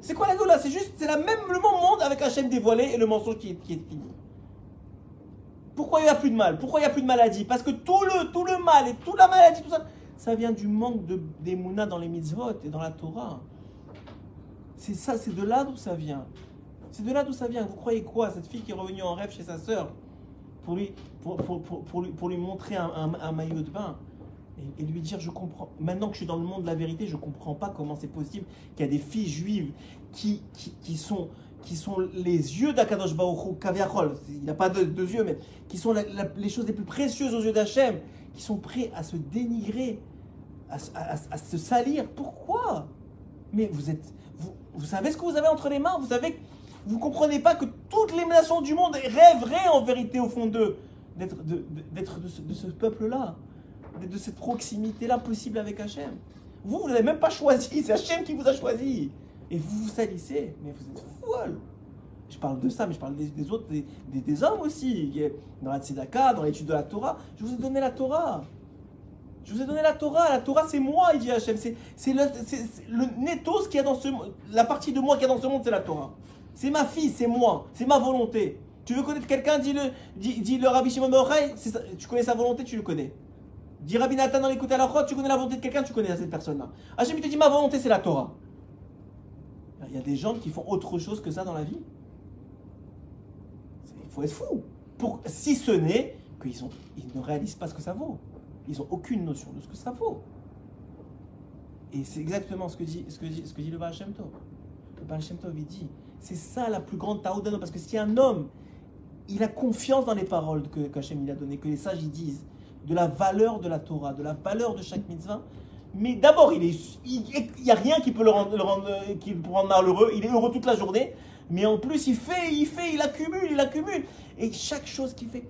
C'est quoi la Géoula? C'est juste, c'est la même, le même monde avec Hachem dévoilé et le mensonge qui est, qui est fini. Pourquoi il n'y a plus de mal? Pourquoi il n'y a plus de maladie? Parce que tout le, tout le mal et toute la maladie, tout ça, ça vient du manque de, des dans les mitzvot et dans la Torah. C'est ça, c'est de là d'où ça vient. C'est de là d'où ça vient. Vous croyez quoi? Cette fille qui est revenue en rêve chez sa sœur pour lui, pour, lui, montrer un, maillot de bain et, lui dire Je comprends. Maintenant que je suis dans le monde de la vérité, je ne comprends pas comment c'est possible qu'il y a des filles juives qui, qui, sont qui sont les yeux d'Akadosh Baruch Kaviachol, il n'y a pas deux, yeux, mais qui sont les choses les plus précieuses aux yeux d'Hachem, qui sont prêts à se dénigrer, à, à, se salir. Pourquoi? Mais vous êtes, vous, vous savez ce que vous avez entre les mains, vous savez vous comprenez pas que toutes les nations du monde rêveraient en vérité au fond d'eux d'être de, ce, peuple-là, de cette proximité-là possible avec Hachem. Vous, vous n'avez même pas choisi, c'est Hachem qui vous a choisi. Et vous vous salissez, mais vous êtes folle. Je parle de ça, mais je parle des, autres, des, hommes aussi. Dans la Tzedaka, dans l'étude de la Torah, je vous ai donné la Torah. Je vous ai donné la Torah. La Torah, c'est moi, il dit Hachem. C'est le, le nétos qui a dans ce La partie de moi qui a dans ce monde, c'est la Torah. C'est ma fille, c'est moi, c'est ma volonté. Tu veux connaître quelqu'un, dis-le, dis, le Rabbi Shimon tu connais sa volonté, tu le connais. Dis Rabbi Nathan dans l'écoute à la tu connais la volonté de quelqu'un, tu connais cette personne-là. Hachem, te dit, ma volonté, c'est la Torah. Il y a des gens qui font autre chose que ça dans la vie. Il faut être fou. Pour, si ce n'est qu'ils ils ne réalisent pas ce que ça vaut. Ils n'ont aucune notion de ce que ça vaut. Et c'est exactement ce que dit, ce que dit, ce que dit le Baal Shem. Le Baal Shem il dit c'est ça la plus grande taouda. Parce que si un homme, il a confiance dans les paroles que qu'Hachem il a données, que les sages ils disent, de la valeur de la Torah, de la valeur de chaque mitzvah, mais d'abord, il n'y a rien qui peut le rendre, qui peut rendre malheureux. Il est heureux toute la journée. Mais en plus, il fait, il fait, il accumule, il accumule. Et chaque chose qu'il fait,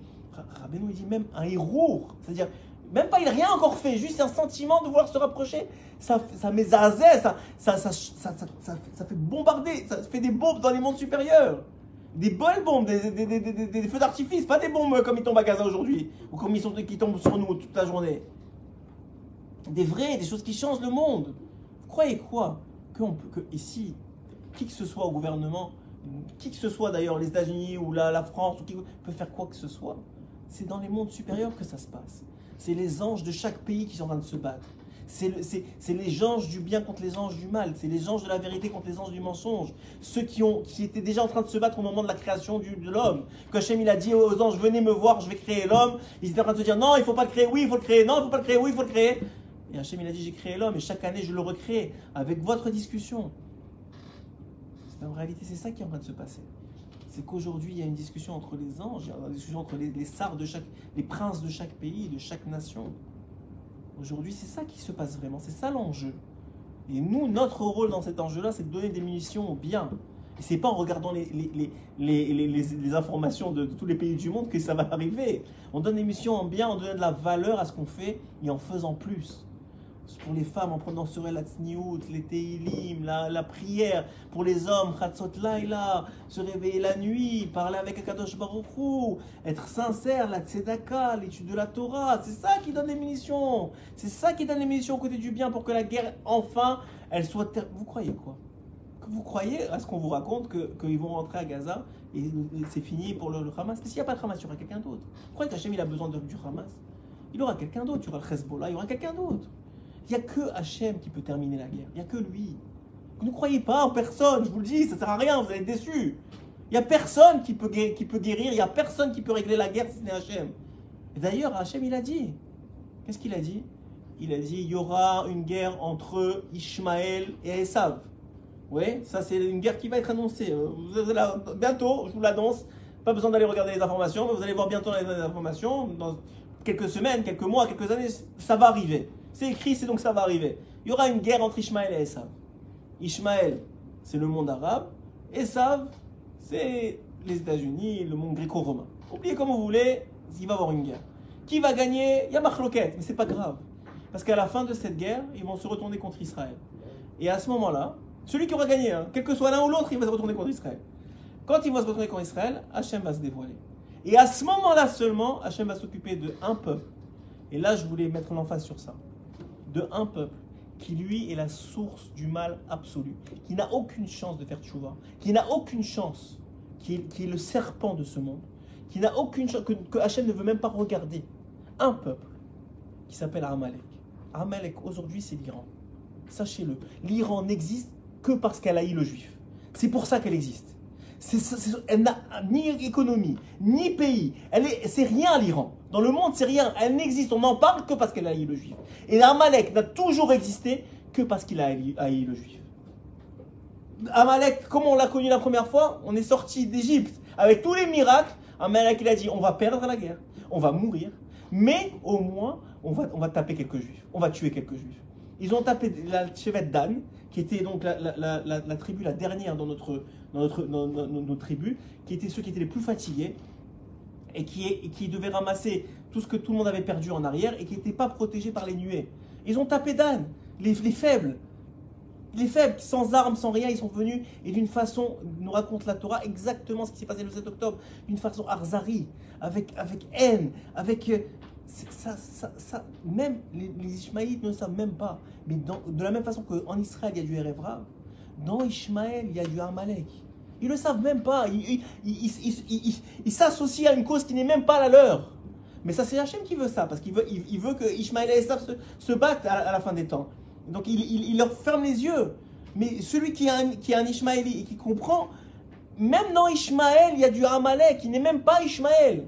Rabbeinu, il dit même un héros. C'est-à-dire, même pas, il n'a rien encore fait, juste un sentiment de vouloir se rapprocher. Ça, ça met ça, ça, ça, ça, fait bombarder, ça fait des bombes dans les mondes supérieurs. Des bonnes bombes, des, des, des, feux d'artifice, pas des bombes comme ils tombent à Gaza aujourd'hui, ou comme ils sont, qui tombent sur nous toute la journée. des vrais, des choses qui changent le monde. Croyez quoi que, on peut, que ici, qui que ce soit au gouvernement, qui que ce soit d'ailleurs, les États-Unis ou la, France, qui peut faire quoi que ce soit, c'est dans les mondes supérieurs que ça se passe. C'est les anges de chaque pays qui sont en train de se battre. C'est le- c'est- c'est les anges du bien contre les anges du mal. C'est les anges de la vérité contre les anges du mensonge. Ceux qui, ont, qui étaient déjà en train de se battre au moment de la création de l'homme. Quand Hachem a dit aux anges, venez me voir, je vais créer l'homme. Ils étaient en train de se dire, non, il faut pas le créer, oui, il faut le créer, non, il faut pas le créer, oui, il faut le créer. Et Hachem a dit, j'ai créé l'homme et chaque année je le recrée avec votre discussion. En réalité, c'est ça qui est en train de se passer. C'est qu'aujourd'hui, il y a une discussion entre les anges, une discussion entre les, les de chaque, les princes de chaque pays, de chaque nation. Aujourd'hui, c'est ça qui se passe vraiment, c'est ça l'enjeu. Et nous, notre rôle dans cet enjeu-là, c'est de donner des munitions au bien. Et c'est pas en regardant les, informations de, de tous les pays du monde que ça va arriver. On donne des missions en bien, on donne de la valeur à ce qu'on fait et en faisant plus. Pour les femmes, en prenant sur elles la tsniout, les teilim, la, la prière. Pour les hommes, chatzot laïla, se réveiller la nuit, parler avec Akadosh Baruch Hu, être sincère, la tzedaka, l'étude de la Torah. C'est ça qui donne les munitions. C'est ça qui donne les munitions au côté du bien pour que la guerre, enfin, elle soit... ter- Vous croyez quoi? Que Vous croyez à ce qu'on vous raconte que- qu'ils vont rentrer à Gaza et, c'est fini pour le, le Hamas? Mais s'il n'y a pas de Hamas, il y aura quelqu'un d'autre. Vous croyez qu'Hachem, a besoin de- du Hamas? Il aura quelqu'un d'autre. Il y aura le Hezbollah, il y aura quelqu'un d'autre. Il n'y a que Hachem qui peut terminer la guerre. Il n'y a que lui. Vous ne croyez pas en personne, je vous le dis, ça ne sert à rien, vous allez être déçus. Il n'y a personne qui peut, guérir, il n'y a personne qui peut régler la guerre si ce n'est Hachem. D'ailleurs, Hachem, il a dit. Qu'est-ce qu'il a dit? Il a dit il y aura une guerre entre Ishmaël et Esav. Oui, ça c'est une guerre qui va être annoncée. Euh, Vous bientôt, je vous l'annonce. Pas besoin d'aller regarder les informations, vous allez voir bientôt les informations. Dans quelques semaines, quelques mois, quelques années, ça va arriver. C'est écrit, c'est donc ça va arriver. Il y aura une guerre entre Ishmaël et Esav. Ishmaël, c'est le monde arabe. Esav, c'est les États-Unis, le monde gréco-romain. Oubliez comme vous voulez, il va y avoir une guerre. Qui va gagner? Il y a Marloquette, mais c'est pas grave. Parce qu'à la fin de cette guerre, ils vont se retourner contre Israël. Et à ce moment-là, celui qui aura gagné, hein, quel que soit l'un ou l'autre, il va se retourner contre Israël. Quand il va se retourner contre Israël, Hachem va se dévoiler. Et à ce moment-là seulement, Hachem va s'occuper de un peuple. Et là, je voulais mettre l'emphase sur ça. Un peuple qui, lui, est la source du mal absolu, qui n'a aucune chance de faire tchouva, qui n'a aucune chance, qui est, qui est le serpent de ce monde, qui n'a aucune chance, que, que Hachem ne veut même pas regarder. Un peuple qui s'appelle Amalek. Amalek, aujourd'hui, c'est l'Iran. Sachez-le, l'Iran n'existe que parce qu'elle haït le juif. C'est pour ça qu'elle existe. Elle n'a ni économie, ni pays. Elle est, c'est rien l'Iran. Dans le monde, c'est rien. Elle n'existe. On n'en parle que parce qu'elle haït le juif. Et Amalek n'a toujours existé que parce qu'il a haï, haï le juif. Amalek, comment on l'a connu la première fois? On est sorti d'Égypte avec tous les miracles. Amalek, il a dit on va perdre la guerre, on va mourir, mais au moins, on va, on va taper quelques juifs, on va tuer quelques juifs. Ils ont tapé la chevette d'Anne, qui était donc la tribu la dernière dans notre, dans notre, dans, qui étaient ceux qui étaient les plus fatigués et qui, qui devaient ramasser tout ce que tout le monde avait perdu en arrière et qui n'étaient pas protégés par les nuées. Ils ont tapé d'Anne, les, les faibles. Les faibles, sans armes, sans rien, ils sont venus et d'une façon, nous raconte la Torah exactement ce qui s'est passé le 7 octobre, d'une façon arzari, avec, avec haine, avec. euh, ça, ça, ça, même les, les Ishmaélites ne savent même pas. Mais de la même façon qu'en Israël, il y a du Erevra, dans Ishmaël, il y a du Amalek. Ils ne le savent même pas. Ils s'associent à une cause qui n'est même pas la leur. Mais ça, c'est Hachem qui veut ça, parce qu'il veut, il, veut que Ishmaël et Esav se, se battent à, la fin des temps. Donc il, il- il leur ferme les yeux. Mais celui qui est un, qui est un et qui comprend, même dans Ishmaël, il y a du Amalek, qui n'est même pas Ishmaël,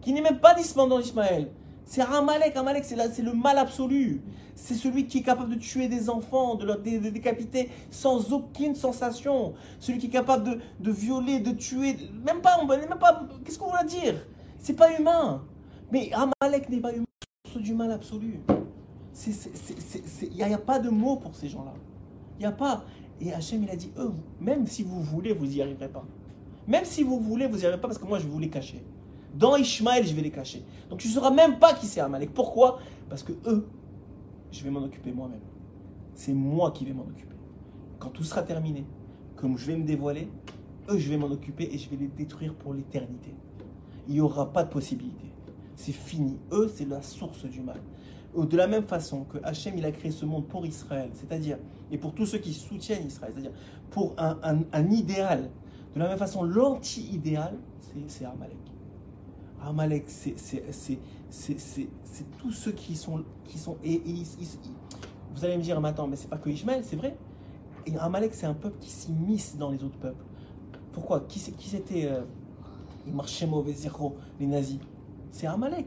qui n'est même pas descendant d'Ishmaël. C'est Amalek, Amalek, c'est le mal absolu. C'est celui qui est capable de tuer des enfants, de, de décapiter sans aucune sensation. Celui qui est capable de, violer, de tuer. Même pas, même pas qu'est-ce qu'on va dire? C'est pas humain. Mais Amalek n'est pas humain, c'est du mal absolu. Il n'y a, pas de mots pour ces gens-là. Il n'y a pas. Et Hachem, il a dit, eux, même si vous voulez, vous n'y arriverez pas. Même si vous voulez, vous n'y arriverez pas parce que moi, je vous les cacher. Dans Ishmaël, je vais les cacher. Donc tu ne sauras même pas qui c'est Amalek. Pourquoi? Parce que eux, je vais m'en occuper moi-même. C'est moi qui vais m'en occuper. Quand tout sera terminé, comme je vais me dévoiler, eux, je vais m'en occuper et je vais les détruire pour l'éternité. Il n'y aura pas de possibilité. C'est fini. Eux, c'est la source du mal. de la même façon que Hachem il a créé ce monde pour Israël, c'est-à-dire, et pour tous ceux qui soutiennent Israël, c'est-à-dire pour un, idéal, de la même façon, l'anti-idéal, c'est Amalek. Amalek, c'est tous ceux qui sont. Qui sont et, vous allez me dire, mais attends, mais c'est pas que Ishmael, c'est vrai. Et Amalek, c'est un peuple qui s'immisce dans les autres peuples. Pourquoi? Qui, c'était euh, ils marchaient mauvais zéro, les nazis? C'est Amalek.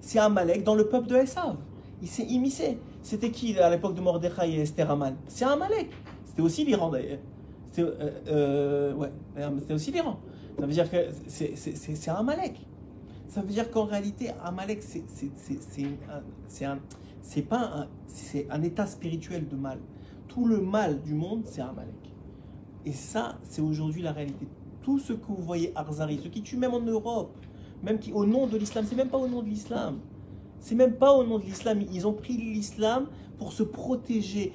C'est Amalek dans le peuple de Esav. Il s'est immiscé. C'était qui à l'époque de Mordechai et Esther Haman C'est Amalek. C'était aussi l'Iran d'ailleurs. C'était euh, euh, aussi l'Iran. Ça veut dire que c'est Amalek. Ça veut dire qu'en réalité, Amalek, c'est un- un, état spirituel de mal. Tout le mal du monde, c'est Amalek. Et ça, c'est aujourd'hui la réalité. Tout ce que vous voyez Arzari, ceux qui tuent même en Europe, même qui, au nom de l'islam, c'est même pas au nom de l'islam. C'est même pas au nom de l'islam. Ils ont pris l'islam pour se protéger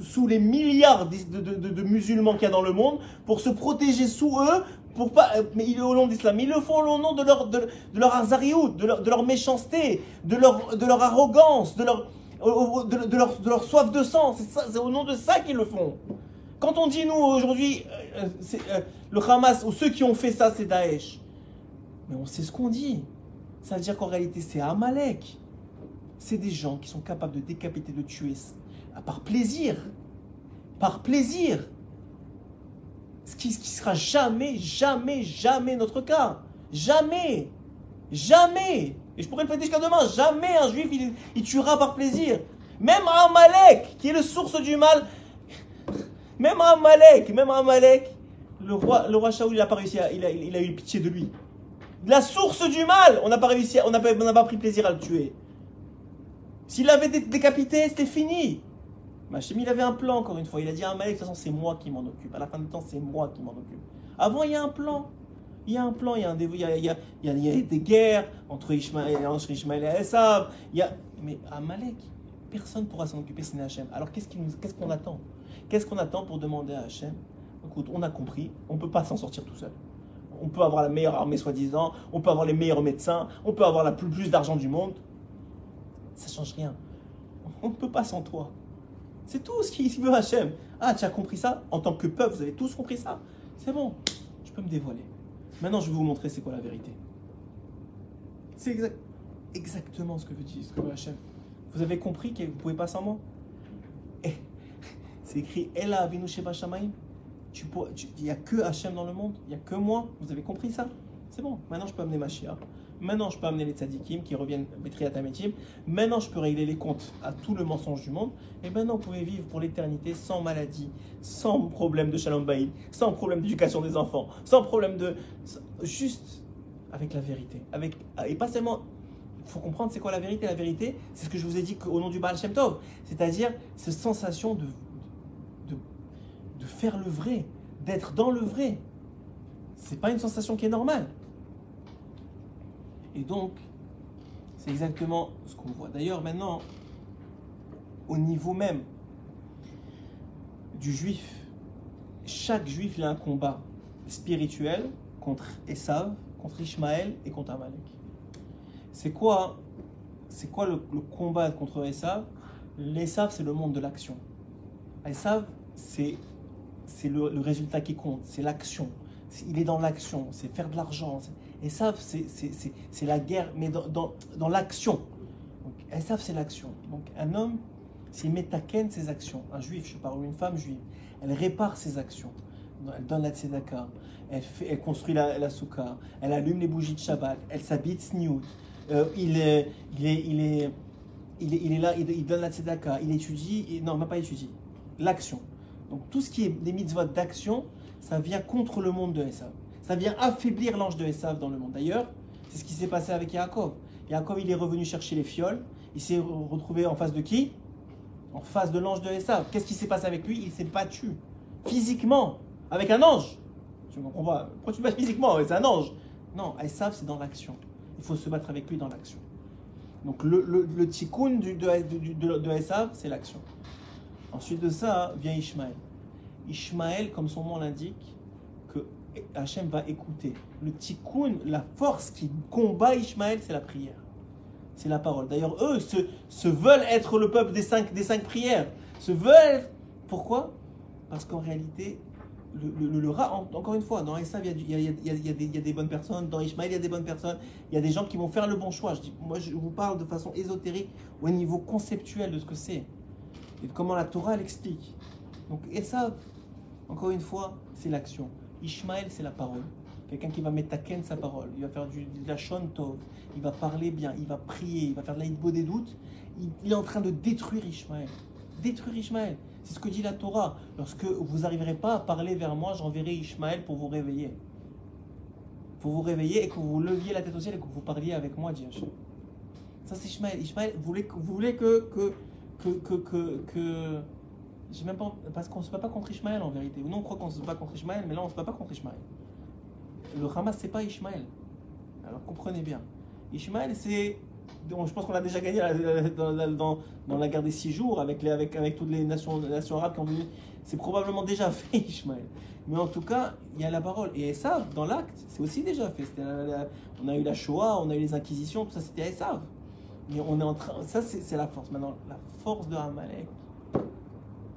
sous les milliards de musulmans qu'il y a dans le monde, pour se protéger sous eux, pour pas, euh, mais il est au nom de l'islam. Ils le font au nom de leur, de, de leur de leur, de leur méchanceté, de leur, de leur arrogance, de leur, de, leur, de leur soif de sang. C'est au nom de ça qu'ils le font. Quand on dit nous aujourd'hui, euh, euh, le Hamas ou ceux qui ont fait ça, c'est Daesh. Mais on sait ce qu'on dit. Ça veut dire qu'en réalité, c'est Amalek. C'est des gens qui sont capables de décapiter, de tuer par plaisir. Par plaisir. Ce qui, sera jamais, jamais, jamais notre cas. Jamais. Jamais. Et je pourrais le prêter jusqu'à demain. Jamais un juif, il, tuera par plaisir. Même Amalek, qui est le source du mal, même Amalek, même Amalek, le roi, le roi Shaoul, il n'a pas réussi il a, eu pitié de lui. La source du mal, on n'a pas réussi, on n'a pas, pris plaisir à le tuer. S'il avait dé- décapité, c'était fini. Machem, il avait un plan, encore une fois. Il a dit à Amalek, de toute façon, c'est moi qui m'en occupe. À la fin du temps, c'est moi qui m'en occupe. Avant, il y a un plan. Il y a un plan, il y a, un il y a, il y a- des guerres entre Ishmaël, et Esav. Il y a... Mais personne ne pourra s'en occuper, c'est Hachem. Alors qu'est-ce qu'on attend? Qu'est-ce qu'on attend pour demander à Hachem? Écoute, on a compris, on ne peut pas s'en sortir tout seul. On peut avoir la meilleure armée soi-disant, on peut avoir les meilleurs médecins, on peut avoir la plus, d'argent du monde. Ça change rien. On ne peut pas sans toi. C'est tout ce qu'il veut Hachem. Ah, tu as compris ça? En tant que peuple, vous avez tous compris ça? C'est bon, je peux me dévoiler. Maintenant, je vais vous montrer c'est quoi la vérité. C'est exact- exactement ce que veut dire Hachem. Vous avez compris que vous pouvez pas sans moi? Eh, C'est écrit Ella Avinu Sheba tu- Il n'y a que Hachem dans le monde, il n'y a que moi. Vous avez compris ça? C'est bon. Maintenant, je peux amener ma chia. Maintenant, je peux amener les tzadikim qui reviennent Betriat Ametim. Maintenant, je peux régler les comptes à tout le mensonge du monde. Et maintenant, vous pouvez vivre pour l'éternité sans maladie, sans problème de shalom baïd, sans problème d'éducation des enfants, sans problème de. Juste avec la vérité. Avec, et pas seulement. Il faut comprendre c'est quoi la vérité. La vérité, c'est ce que je vous ai dit au nom du Baal Shem Tov. C'est-à-dire cette sensation de, de, de faire le vrai, d'être dans le vrai. C'est pas une sensation qui est normale. Et donc, c'est exactement ce qu'on voit. D'ailleurs, maintenant, au niveau même du juif, chaque juif a un combat spirituel contre Esav, contre Ishmaël et contre Amalek. C'est quoi, c'est quoi le, combat contre Esav? L'Esav, c'est le monde de l'action. Esav, c'est c'est le, résultat qui compte, c'est l'action. Il est dans l'action, c'est faire de l'argent. C'est- Esav, c'est- c'est c'est- c'est la guerre, mais dans, l'action. Donc, Esav, c'est l'action. Donc, un homme, s'il met taken ses actions, un juif, je parle, ou une femme juive, elle répare ses actions. Elle donne la tzedaka, elle, construit la, la soukha, elle allume les bougies de Shabbat, elle s'habille tsniout, euh, il, est, là, il, donne la tzedaka, il étudie, et- non, même pas étudie, l'action. Donc tout ce qui est des mitzvot d'action, ça vient contre le monde de Esav. Ça vient affaiblir l'ange de Esav dans le monde. D'ailleurs, c'est ce qui s'est passé avec Yaakov. Yaakov, il est revenu chercher les fioles, il s'est re- retrouvé en face de qui? En face de l'ange de Esav. Qu'est-ce qui s'est passé avec lui? Il s'est battu physiquement avec un ange. Ne comprends pas? Pourquoi tu te bats physiquement? C'est un ange. Non, Esav, c'est dans l'action. Il faut se battre avec lui dans l'action. Donc le, tikkun du- de, de Esav, c'est l'action. Ensuite de ça vient Ishmaël. Ishmaël, comme son nom l'indique, que Hachem va écouter. Le tikkun, la force qui combat Ishmaël, c'est la prière. c'est la parole. D'ailleurs, eux se, se veulent être le peuple des cinq, des cinq prières. Se veulent. Pourquoi? Parce qu'en réalité, le, le, rat, en- encore une fois, dans Esav, il y, y y y a des- bonnes personnes. Dans Ishmaël, il y a des bonnes personnes. Il y a des gens qui vont faire le bon choix. Je dis, moi, je vous parle de façon ésotérique au niveau conceptuel de ce que c'est. Et de comment la Torah, elle explique. Donc, Esav, encore une fois, c'est l'action. Ishmaël, c'est la parole. Quelqu'un qui va mettre à Ken sa parole. Il va faire du, de la Shon Tov. Il va parler bien. Il va prier. Il va faire de l'aïdbo des doutes. Il, il est en train de détruire Ishmaël. Détruire Ishmaël. C'est ce que dit la Torah. Lorsque vous n'arriverez pas à parler vers moi, j'enverrai Ishmaël pour vous réveiller. Pour vous réveiller et que vous leviez la tête au ciel et que vous parliez avec moi, dit Hachem. Ça, c'est vous voulez, vous voulez que. que, que, que, que, que- j'ai même pas, parce qu'on ne se bat pas contre Ishmaël en vérité. Nous, on croit qu'on se bat contre Ishmaël, mais là, on ne se bat pas contre Ishmaël. Le Hamas, c'est pas Ishmaël. Alors comprenez bien. Ishmaël, c'est. je pense qu'on a déjà gagné la- dans, la- dans- la guerre des six jours avec, les, avec, avec toutes les nations, nations arabes qui ont venu. C'est probablement déjà fait, Ishmaël. Mais en tout cas, il y a la parole. Et Esav, dans l'acte, c'est aussi déjà fait. La- la- on a eu la Shoah, on a eu les Inquisitions, tout ça, c'était Esav. Mais on est en train. Ça, c'est la force. Maintenant, la force de Amalek.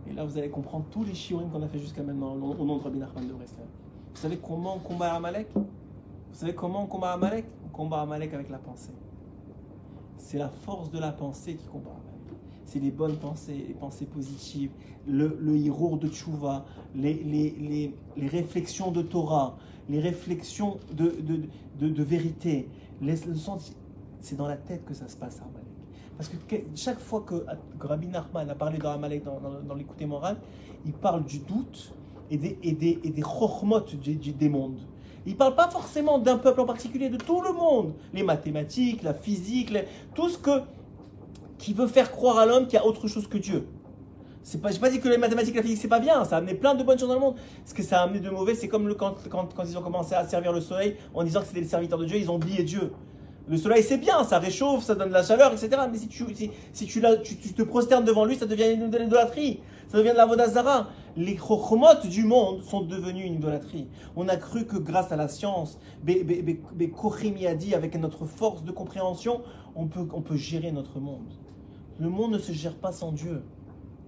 Et là, vous allez comprendre tous les shiurim qu'on a fait jusqu'à maintenant au nom de Rabbi Nachman de Breslev. Vous savez comment on combat Amalek? Vous savez comment on combat Amalek? On combat Amalek avec la pensée. C'est la force de la pensée qui combat Amalek. C'est les bonnes pensées, les pensées positives, le, le hirour de Tchouva, les, réflexions de Torah, les réflexions de, vérité. C'est dans la tête que ça se passe Amalek. Parce que que- chaque fois que, que Rabbi Nachman a parlé d'Amalek dans, dans, dans l'écouté moral, il parle du doute et des, et des, du- du- des mondes. Il ne parle pas forcément d'un peuple en particulier, de tout le monde. Les mathématiques, la physique, tout ce que, qui veut faire croire à l'homme qu'il y a autre chose que Dieu. C'est pas, j'ai pas dit que les mathématiques la physique c'est pas bien, ça a amené plein de bonnes choses dans le monde. Ce que ça a amené de mauvais, c'est comme quand, quand ils ont commencé à servir le soleil en disant que c'était les serviteurs de Dieu, ils ont oublié Dieu. Le soleil c'est bien, ça réchauffe, ça donne de la chaleur, etc. Mais si tu, si, tu, te prosternes devant lui, ça devient une idolâtrie. Ça devient de la vodazara. Les chokhmot du monde sont devenus une idolâtrie. On a cru que grâce à la science, dit, avec notre force de compréhension, on peut, on peut gérer notre monde. Le monde ne se gère pas sans Dieu.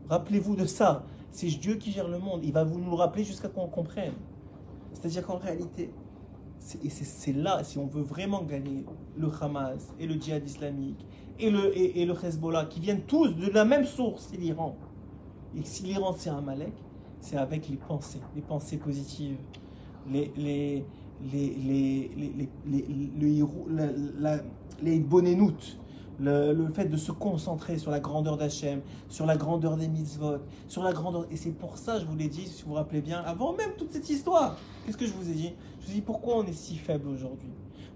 Rappelez-vous de ça. C'est Dieu qui gère le monde. Il va vous nous le rappeler jusqu'à qu'on comprenne. C'est-à-dire qu'en réalité, c'est là, si on veut vraiment gagner le Hamas et le djihad islamique et le, et, et le Hezbollah, qui viennent tous de la même source, c'est l'Iran. Et si l'Iran c'est un Malek, c'est avec les pensées, les pensées positives, les, les, les, le, le fait de se concentrer sur la grandeur d'Hachem, sur la grandeur des mitzvot, sur la grandeur. Et c'est pour ça, je vous l'ai dit, si vous vous rappelez bien, avant même toute cette histoire. Qu'est-ce que je vous ai dit? Je vous ai dit pourquoi on est si faible aujourd'hui?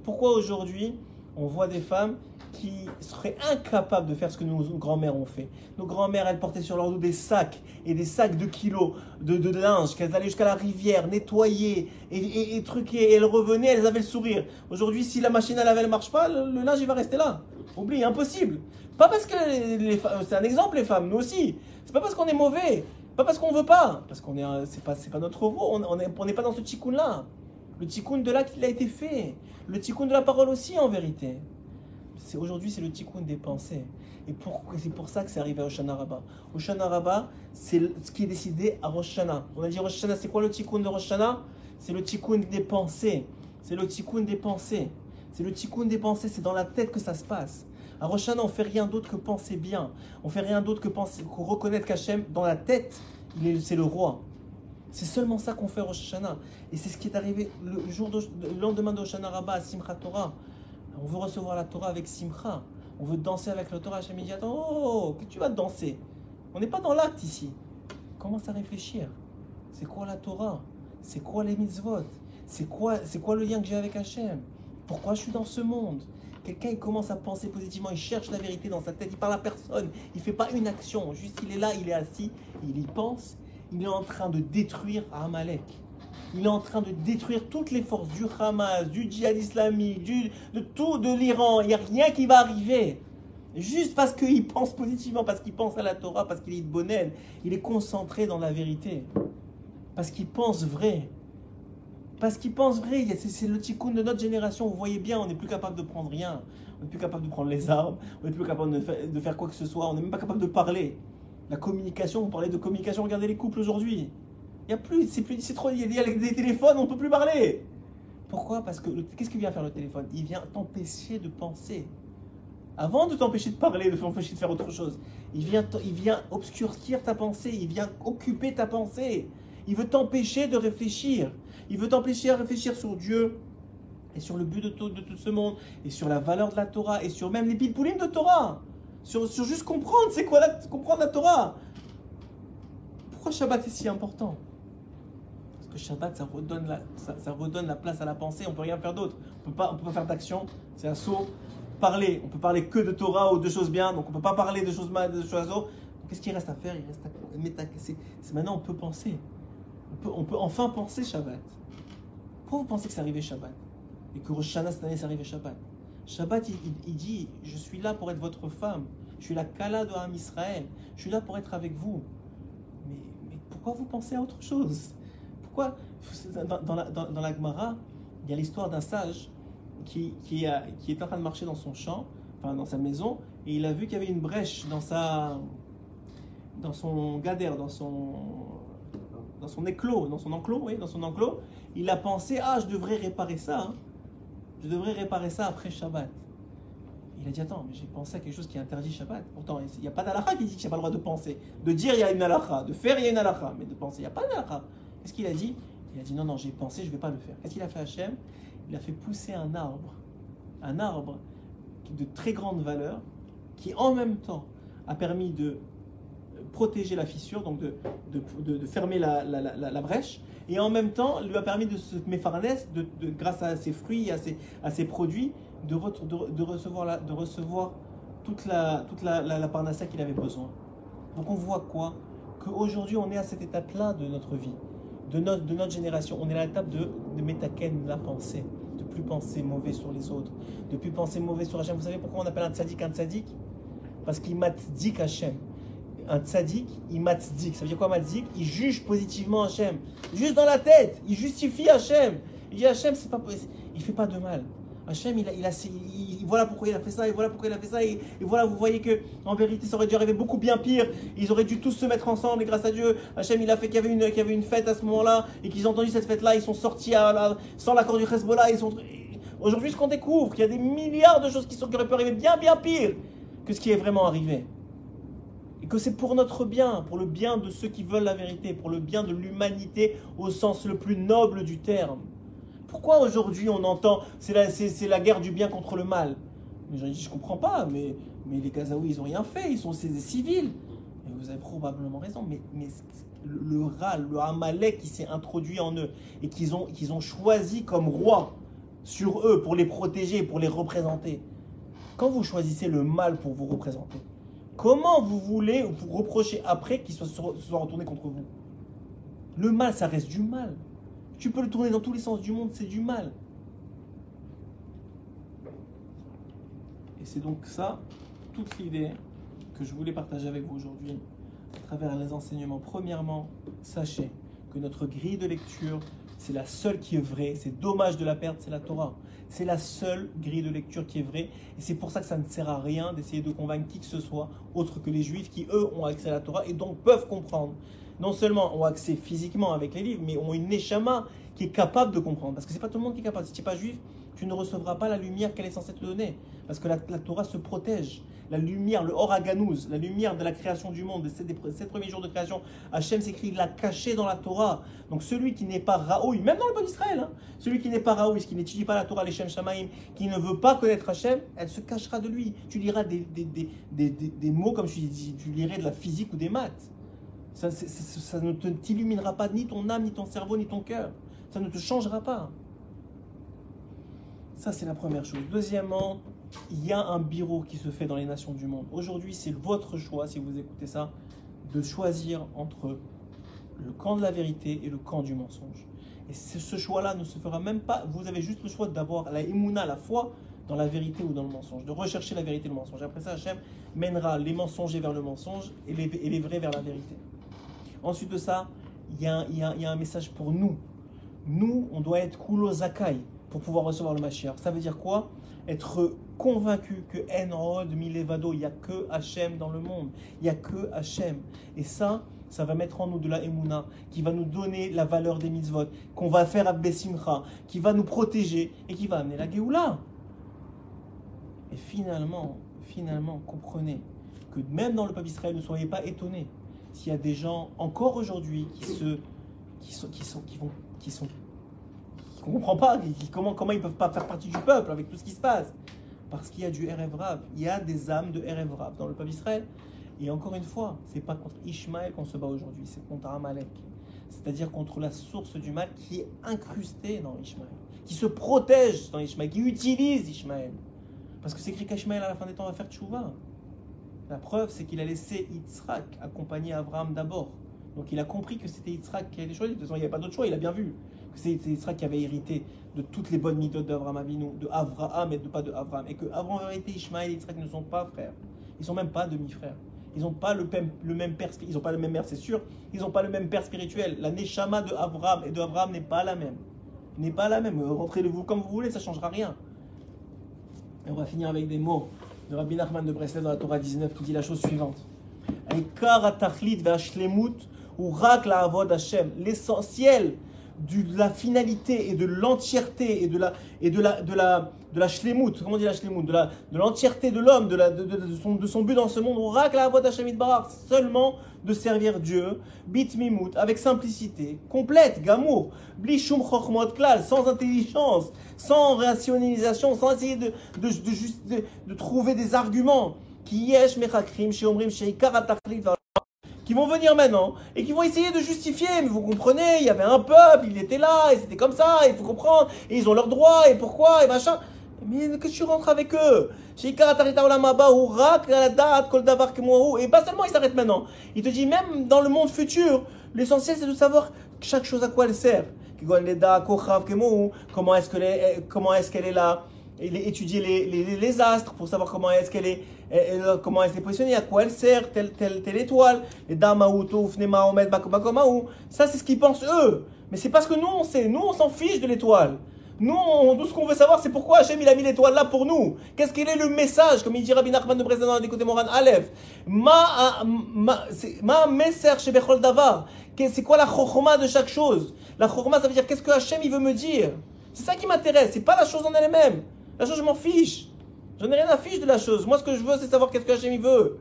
Pourquoi aujourd'hui on voit des femmes qui seraient incapables de faire ce que nos grands-mères ont fait. Nos grands-mères, elles portaient sur leur dos des sacs et des sacs de kilos de, de linge, qu'elles allaient jusqu'à la rivière, nettoyer et, truquer, et elles revenaient, elles avaient le sourire. Aujourd'hui, si la machine à laver ne marche pas, le, linge il va rester là. Oublie, impossible. Pas parce que les, femmes- c'est un exemple les femmes, nous aussi. C'est pas parce qu'on est mauvais, pas parce qu'on veut pas, parce qu'on est, c'est pas, c'est pas notre rôle. On n'est pas dans ce tikkun là. Le tikkun de là qu'il a été fait. Le tikkun de la parole aussi en vérité. C'est aujourd'hui c'est le tikkun des pensées. Et c'est pour ça que c'est arrivé à Oshana Rabbah. Oshana Rabbah, c'est ce qui est décidé à Rosh Hashanah. On a dit Rosh Hashanah, c'est quoi le tikkun de Rosh Hashanah? C'est le tikkun des pensées. C'est le tikkun des pensées. C'est le tikkun des pensées, c'est dans la tête que ça se passe. À Rosh Hashanah, on fait rien d'autre que penser bien. On fait rien d'autre que penser, que reconnaître qu'Hachem, dans la tête, c'est le roi. C'est seulement ça qu'on fait Rosh Hashanah. Et c'est ce qui est arrivé le, jour d'Osh- le lendemain de Hoshana Rabbah à Simchat Torah. On veut recevoir la Torah avec Simcha. On veut danser avec la Torah. Hachem dit Attends, oh, que tu vas danser. On n'est pas dans l'acte ici. Commence à réfléchir. C'est quoi la Torah? C'est quoi les mitzvot? C'est quoi, c'est quoi le lien que j'ai avec Hachem? Pourquoi je suis dans ce monde? Quelqu'un il commence à penser positivement, il cherche la vérité dans sa tête, il parle à personne, il fait pas une action, juste il est là, il est assis, il y pense, il est en train de détruire Amalek. Il est en train de détruire toutes les forces du Hamas, du djihad islamique, du, de tout, de l'Iran. Il n'y a rien qui va arriver. Juste parce qu'il pense positivement, parce qu'il pense à la Torah, parce qu'il est de bonne. Il est concentré dans la vérité. Parce qu'il pense vrai. Parce qu'il pense vrai. C'est le tikkun de notre génération. Vous voyez bien, on n'est plus capable de prendre rien. on n'est plus capable de prendre les armes, on n'est plus capable de faire, de faire quoi que ce soit, on n'est même pas capable de parler. La communication, on parlait de communication, regardez les couples aujourd'hui. Il y a plus, c'est plus, c'est trop, il y a des téléphones, on peut plus parler. Pourquoi? Parce que qu'est-ce qu'il vient faire le téléphone? Il vient t'empêcher de penser. Avant de t'empêcher de parler, de t'empêcher de faire autre chose, il vient, il vient obscurcir ta pensée, il vient occuper ta pensée. Il veut t'empêcher de réfléchir. Il veut t'empêcher à réfléchir sur Dieu et sur le but de tout, de tout ce monde et sur la valeur de la Torah et sur même les pilpoulim de Torah. Sur, sur juste comprendre, c'est quoi la, comprendre la Torah. Pourquoi Shabbat est si important? Parce que Shabbat, ça redonne, la, ça, ça redonne la place à la pensée, on peut rien faire d'autre. On peut pas, on peut pas faire d'action, c'est un saut. Parler, on peut parler que de Torah ou de choses bien, donc on peut pas parler de choses mal, de choses Qu'est-ce qu'il reste à faire? Il reste à mettre à- c'est- c'est maintenant on peut penser. On peut, on peut enfin penser Shabbat. Pourquoi vous pensez que c'est arrivé Shabbat? Et que Rosh Hashanah cette année c'est arrivé Shabbat? Shabbat, il, dit Je suis là pour être votre femme. Je suis la Kala de Ham Israël. Je suis là pour être avec vous. Mais, pourquoi vous pensez à autre chose? Pourquoi? Dans, la, dans, la Gemara, il y a l'histoire d'un sage qui, qui, est en train de marcher dans son champ, enfin dans sa maison, et il a vu qu'il y avait une brèche dans sa dans son gadère, dans son dans son éclos, dans son enclos, oui, dans son enclos, il a pensé ah je devrais réparer ça, hein. Je devrais réparer ça après Shabbat. Il a dit attends mais j'ai pensé à quelque chose qui interdit Shabbat. Pourtant il n'y a pas d'alakha qui dit que j'ai pas le droit de penser, de dire il y a une alakha, de faire il y a une alakha, mais de penser il n'y a pas d'alakha. Qu'est-ce qu'il a dit? Il a dit non non j'ai pensé je vais pas le faire. Qu'est-ce qu'il a fait Hachem? Il a fait pousser un arbre, un arbre de très grande valeur qui en même temps a permis de protéger la fissure, donc de, de, fermer la, la- la- brèche, et en même temps lui a permis de se méfarnès, de, grâce à ses fruits, à ses, à ses produits, de, re- de, de recevoir, de recevoir toute la, toute la, la, parnassa qu'il avait besoin. Donc on voit quoi? Qu'aujourd'hui on est à cette étape-là de notre vie, de notre, de notre génération. On est à l'étape de, de Metaken, la pensée, de plus penser mauvais sur les autres, de plus penser mauvais sur Hachem. Vous savez pourquoi on appelle un tzaddik un tzaddik? Parce qu'il matzik Hachem un tzaddik, il matzik. Ça veut dire quoi matzik? Il juge positivement Hachem. Juste dans la tête, il justifie Hachem. Il dit Hachem, c'est pas, il fait pas de mal. Hachem, il a, il a, il- il- voilà pourquoi il a fait ça, et voilà pourquoi il a fait ça, et, voilà, vous voyez que en vérité, ça aurait dû arriver beaucoup bien pire. Ils auraient dû tous se mettre ensemble, et grâce à Dieu, Hachem, il a fait qu'il y avait une, y avait une fête à ce moment-là, et qu'ils ont entendu cette fête-là, ils sont sortis sans l'accord du Hezbollah. Aujourd'hui, ce qu'on découvre, qu'il y a des milliards de choses qui, sont, qui auraient pu arriver bien, bien pire que ce qui est vraiment arrivé que c'est pour notre bien, pour le bien de ceux qui veulent la vérité, pour le bien de l'humanité au sens le plus noble du terme. Pourquoi aujourd'hui on entend c'est la, c'est, la guerre du bien contre le mal? Mais je, je comprends pas, mais, les Gazaouis ils ont rien fait, ils sont des civils. Et vous avez probablement raison, mais, mais le, le Ra, le Amalek qui s'est introduit en eux et qu'ils ont, qu'ils ont choisi comme roi sur eux pour les protéger, pour les représenter. Quand vous choisissez le mal pour vous représenter, Comment vous voulez vous reprocher après qu'il soit, retourné contre vous? Le mal, ça reste du mal. Tu peux le tourner dans tous les sens du monde, c'est du mal. Et c'est donc ça, toute l'idée que je voulais partager avec vous aujourd'hui, à travers les enseignements. Premièrement, sachez que notre grille de lecture, c'est la seule qui est vraie. C'est dommage de la perdre, c'est la Torah. C'est la seule grille de lecture qui est vraie. Et c'est pour ça que ça ne sert à rien d'essayer de convaincre qui que ce soit, autre que les juifs, qui eux ont accès à la Torah et donc peuvent comprendre. Non seulement ont accès physiquement avec les livres, mais ont une neshama qui est capable de comprendre. Parce que c'est pas tout le monde qui est capable. Si tu n'es pas juif, tu ne recevras pas la lumière qu'elle est censée te donner. Parce que la, Torah se protège. La lumière, le Horaganouz, la lumière de la création du monde, des des sept premiers jours de création, Hachem s'écrit, il l'a caché dans la Torah. Donc celui qui n'est pas Raoui, même dans le peuple d'Israël, hein, celui qui n'est pas Raoui, qui n'étudie pas la Torah, les Shem Shamaim, qui ne veut pas connaître Hachem, elle se cachera de lui. Tu liras des, des, des, des, mots comme tu, tu lirais de la physique ou des maths. Ça, c'est- ça ne t'illuminera pas ni ton âme, ni ton cerveau, ni ton cœur. Ça ne te changera pas. Ça, c'est la première chose. Deuxièmement, il y a un bureau qui se fait dans les nations du monde. Aujourd'hui, c'est votre choix, si vous écoutez ça, de choisir entre le camp de la vérité et le camp du mensonge. Et ce choix-là ne se fera même pas. Vous avez juste le choix d'avoir la imuna, la foi, dans la vérité ou dans le mensonge, de rechercher la vérité et le mensonge. Après ça, Hachem mènera les mensongers vers le mensonge et les, vrais vers la vérité. Ensuite de ça, il y a un message pour nous. Nous, on doit être kulo zakai pour pouvoir recevoir le Mashiach. Ça veut dire quoi? Être convaincu que Enrod Milevado, il n'y a que Hachem dans le monde. Il n'y a que Hachem. Et ça, ça va mettre en nous de la Emouna, qui va nous donner la valeur des mitzvot, qu'on va faire à Bessimcha, qui va nous protéger et qui va amener la Géoula. Et finalement, finalement, comprenez que même dans le peuple d'Israël, ne soyez pas étonnés s'il y a des gens encore aujourd'hui qui se, qui sont, qui sont, qui vont, qui sont, qui comprend pas comment, comment ils peuvent pas faire partie du peuple avec tout ce qui se passe. Parce qu'il y a du Erev il y a des âmes de Erev dans le peuple d'Israël. Et encore une fois, c'est pas contre Ishmaël qu'on se bat aujourd'hui, c'est contre Amalek. C'est-à-dire contre la source du mal qui est incrustée dans Ishmaël, qui se protège dans Ishmaël, qui utilise Ishmaël. Parce que c'est écrit qu'Ishmaël à la fin des temps va faire tchouva. La preuve, c'est qu'il a laissé Yitzhak accompagner Abraham d'abord. Donc il a compris que c'était Yitzhak qui avait choisi. De toute façon, il n'y a pas d'autre choix, il a bien vu. C'était Yitzhak qui avait hérité de toutes les bonnes méthodes d'Abraham Avinu, de Abraham et de pas de Abraham. Et que en vérité, Ishmaël et Yitzhak ne sont pas frères. Ils sont même pas demi-frères. Ils n'ont pas le, le même père, ils ont pas le même mère, c'est sûr. Ils n'ont pas le même père spirituel. La neshama de Abraham et de Abraham n'est pas la même. N'est pas la même. Rentrez-vous comme vous voulez, ça changera rien. Et on va finir avec des mots de Rabbi Nachman de Breslev dans la Torah 19 qui dit la chose suivante. L'essentiel de la finalité et de l'entièreté et de la et de la de la de la shlemut, comment on dit la shlemut, de l'entièreté de l'homme, de la de, de- de son, de son but dans ce monde, seulement de servir Dieu, bit mimut, avec simplicité, complète, gamour, bli shum chokhmot klal, sans intelligence, sans rationalisation, sans essayer de, de, juste- de- trouver des arguments, qui yesh mechakrim, sheomrim, sheikar atachlit qui vont venir maintenant et qui vont essayer de justifier. Mais vous comprenez, il y avait un peuple, il était là, et c'était comme ça, il faut comprendre, et ils ont leurs droits, et pourquoi, et machin. Mais que tu rentres avec eux. Et pas seulement il s'arrête maintenant, il te dit même dans le monde futur, l'essentiel c'est de savoir chaque chose à quoi elle sert. Kemohu, Comment est-ce que les- comment est-ce qu'elle est là étudier les, les, les astres pour savoir comment est-ce qu'elle est, comment elle s'est positionnée, à quoi elle sert, telle, telle, telle étoile, les damaou, touf, nema, omed, bakomaou. Ça, c'est ce qu'ils pensent eux. Mais c'est parce que nous, on sait. Nous, on s'en fiche de l'étoile. Nous, tout ce qu'on veut savoir, c'est pourquoi Hachem, il a mis l'étoile là pour nous. Qu'est-ce qu'il est le message, comme il dit Rabbi Nachman de Breslan dans l'écoute Moran Aleph. Ma, ma, c'est- ma messer chez Bechol Davar. C'est quoi la chokhoma de chaque chose? La chokhoma, ça veut dire qu'est-ce que Hachem, il veut me dire? C'est ça qui m'intéresse, c'est pas la chose en elle-même. La chose, je m'en fiche. J'en ai rien à fiche de la chose. Moi, ce que je veux, c'est savoir qu'est-ce que Hachem il veut.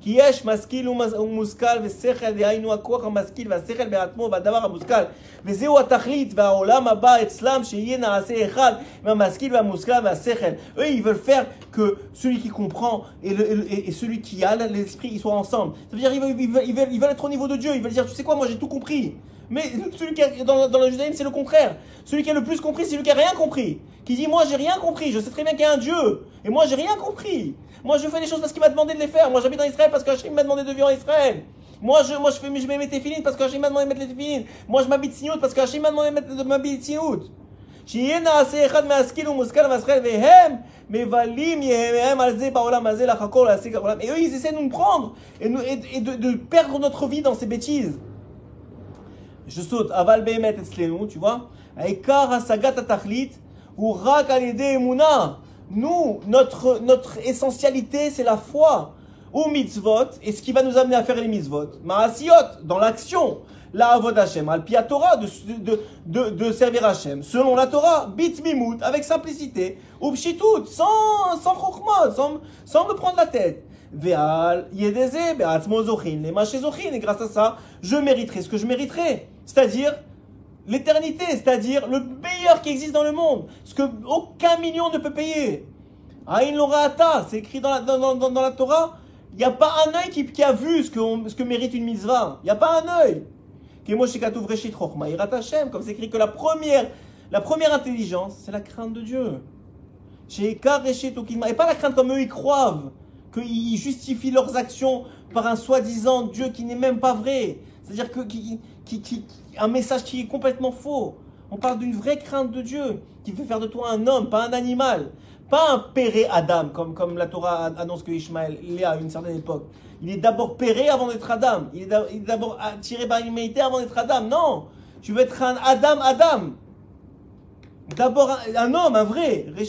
כי יש משכיל ומס- ומושכל ושכל, דהיינו הכוח המשכיל והשכל בעצמו והדבר המושכל. וזהו התכלית והעולם הבא אצלם שיהיה נעשה אחד עם המשכיל והמושכל והשכל. Eux, ils veulent faire que celui qui comprend et, le- et le- et- et celui qui a l'esprit, ils soient ensemble. Ça veut dire ils veulent, ils, veulent, ils, veulent, ils veulent être au niveau de Dieu. Ils veulent dire, tu sais quoi, moi j'ai tout compris. Mais celui qui a, dans, dans, le judaïsme, c'est le contraire. Celui qui a le plus compris, c'est celui qui a rien compris. Qui dit, moi, j'ai rien compris. Je sais très bien qu'il y a un Dieu. Et moi, j'ai rien compris. Moi, je fais les choses parce qu'il m'a demandé de les faire. Moi, j'habite en Israël parce qu'Hachem m'a demandé de vivre en Israël. Moi, je, moi, je fais, je mets mes téfilines parce qu'Hachem m'a demandé de mettre les téfilines. Moi, je m'habite Sinout parce qu'Hachem m'a demandé de m'habiter m'habiller Sinout. Et eux, ils essaient de nous prendre et, de perdre notre vie dans ces bêtises. Je saute, aval behemet etzlenu, tu vois. Aikar hasagat atachlit, ou rak emuna. Nous, notre, notre essentialité, c'est la foi. Ou mitzvot, et ce qui va nous amener à faire les mitzvot. Maasiot, dans l'action. La avod Hashem, al pia Torah, de, de, de, servir Hashem. Selon la Torah, bit avec simplicité. Ou pshitut, sans, sans sans, sans me prendre la tête. Ve'al yedeze, be'atzmo les machés zochin, et grâce à ça, je mériterai ce que je mériterai. C'est-à-dire, l'éternité, c'est-à-dire le meilleur qui existe dans le monde, ce que aucun million ne peut payer. Aïn Lorata, c'est écrit dans la, dans, dans- la Torah, il n'y a pas un œil qui, qui a vu ce que, ce que mérite une mitzvah. Il n'y a pas un œil. Comme c'est écrit que la première, la première intelligence, c'est la crainte de Dieu. Et pas la crainte comme eux ils croient, qu'ils justifient leurs actions par un soi-disant Dieu qui n'est même pas vrai. C'est-à-dire que un message qui est complètement faux. On parle d'une vraie crainte de Dieu qui veut faire de toi un homme, pas un animal. Pas un péré Adam, comme, comme la Torah annonce que Ishmaël l'est à une certaine époque. Il est d'abord péré avant d'être Adam. Il est d'abord attiré par l'humanité avant d'être Adam. Non Tu veux être un Adam Adam. D'abord, un, homme, un vrai. Il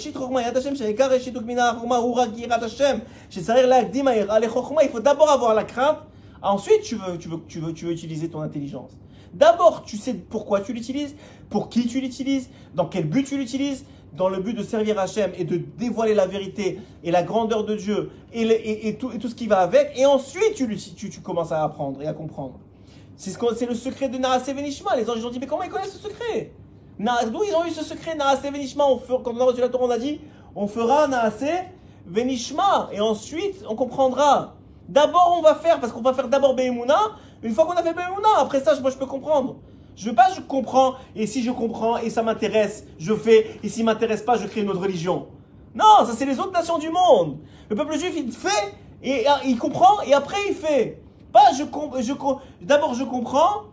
faut d'abord avoir la crainte. Ensuite, tu veux, tu veux, tu veux, tu veux utiliser ton intelligence. D'abord, tu sais pourquoi tu l'utilises, pour qui tu l'utilises, dans quel but tu l'utilises, dans le but de servir Hachem et de dévoiler la vérité et la grandeur de Dieu et, et- et tout, et tout ce qui va avec. Et ensuite, tu, tu, commences à apprendre et à comprendre. C'est ce le secret de Narasé Venishma. Les ils ont dit, mais comment ils connaissent ce secret? D'où ils ont eu ce secret Narasé Venishma Quand on a reçu la Torah, on a dit, on fera Narasé Venishma. Et ensuite, on comprendra. D'abord, on va faire, parce qu'on va faire d'abord Behemuna. Une fois qu'on a fait Behemuna, après ça, moi, je peux comprendre. Je veux pas, je comprends, et si je comprends, et ça m'intéresse, je fais, et s'il m'intéresse pas, je crée une autre religion. Non, ça c'est les autres nations du monde. Le peuple juif, il fait, et il comprend, et après il fait. Pas, je, je d'abord je comprends.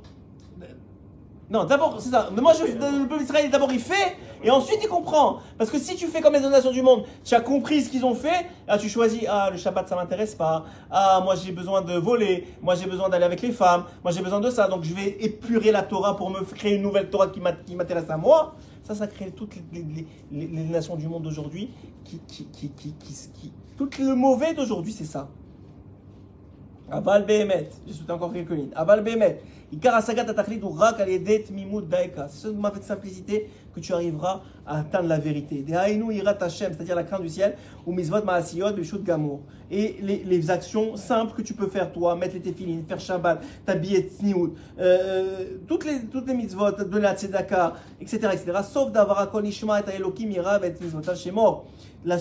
Non, d'abord, c'est ça. Mais moi, le peuple d'Israël, d'abord il fait, et ensuite il comprend. Parce que si tu fais comme les nations du monde, tu as compris ce qu'ils ont fait, ah, tu choisis, ah, le Shabbat ça m'intéresse pas, ah, moi j'ai besoin de voler, moi j'ai besoin d'aller avec les femmes, moi j'ai besoin de ça, donc je vais épurer la Torah pour me créer une nouvelle Torah qui m'intéresse à moi. Ça, ça crée toutes les, nations du monde d'aujourd'hui, qui, qui, qui, qui, qui, tout le mauvais d'aujourd'hui, c'est ça. Aval Behemet, j'ai encore quelques lignes. Aval Behemet, C'est seulement avec simplicité que tu arriveras à atteindre la vérité. C'est-à-dire la crainte du ciel, ou. Et les, actions simples que tu peux faire toi, mettre les téfilines, faire Shabbat, t'habiller Tzniut, euh, toutes, les, toutes les mitzvot de la Tzedaka, etc., etc., sauf d'avoir à Kol Nishma et Elohim Ira et Mitzvot Shemor. La,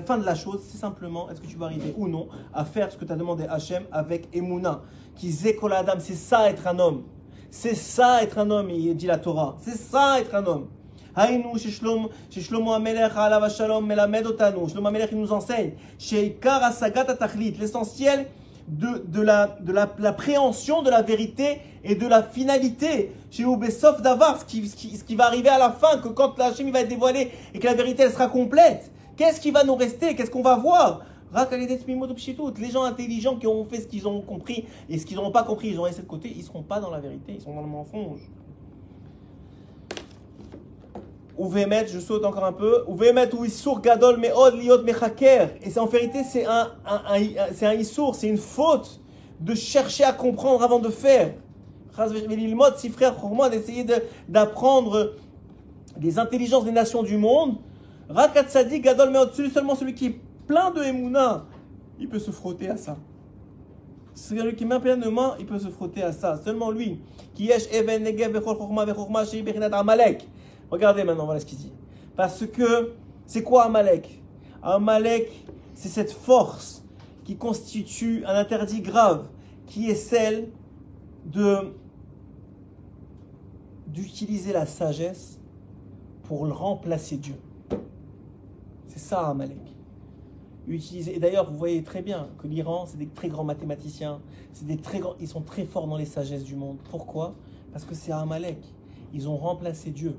fin de la chose, c'est simplement est-ce que tu vas arriver ou non à faire ce que tu as demandé à avec Emouna. Qui Adam, c'est ça être un homme. C'est ça être un homme, il dit la Torah. C'est ça être un homme. Haïnou, chez Shlom- chez Shlomo Amelech, alav shalom, melamed. Shlomo Amelech, il nous enseigne. Chez Ikar Asagat Atachlit, l'essentiel de, de, la, de la, préhension de la vérité et de la finalité. Chez Ubesof Davar, ce qui, ce, qui, va arriver à la fin, que quand la Hachem va être dévoilé et que la vérité elle sera complète. Qu'est-ce qui va nous rester? Qu'est-ce qu'on va voir? Les gens intelligents qui ont fait ce qu'ils ont compris et ce qu'ils n'ont pas compris, ils ont laissé de côté, ils ne seront pas dans la vérité, ils sont dans le mensonge. Uvemet, je saute encore un peu. Uvemet ou Issour Gadol Meod Liot Mechaker. Et c'est en vérité, c'est un, c'est un Issour, c'est une faute de chercher à comprendre avant de faire. Velilmot, si frère Chorma, d'essayer de- d'apprendre des intelligences des nations du monde. Rakat Sadi Gadol Meod, seulement celui qui est plein de Emouna, il peut se frotter à ça. Celui qui met plein de mains, il peut se frotter à ça. Seulement lui. Qui yesh even negev Amalek. Regardez maintenant, voilà ce qu'il dit. Parce que c'est quoi Amalek? Amalek, c'est cette force qui constitue un interdit grave, qui est celle de d'utiliser la sagesse pour le remplacer Dieu. C'est ça Amalek et d'ailleurs, vous voyez très bien que l'Iran, c'est des très grands mathématiciens, c'est des très grands, ils sont très forts dans les sagesses du monde. Pourquoi? Parce que c'est Amalek. Ils ont remplacé Dieu.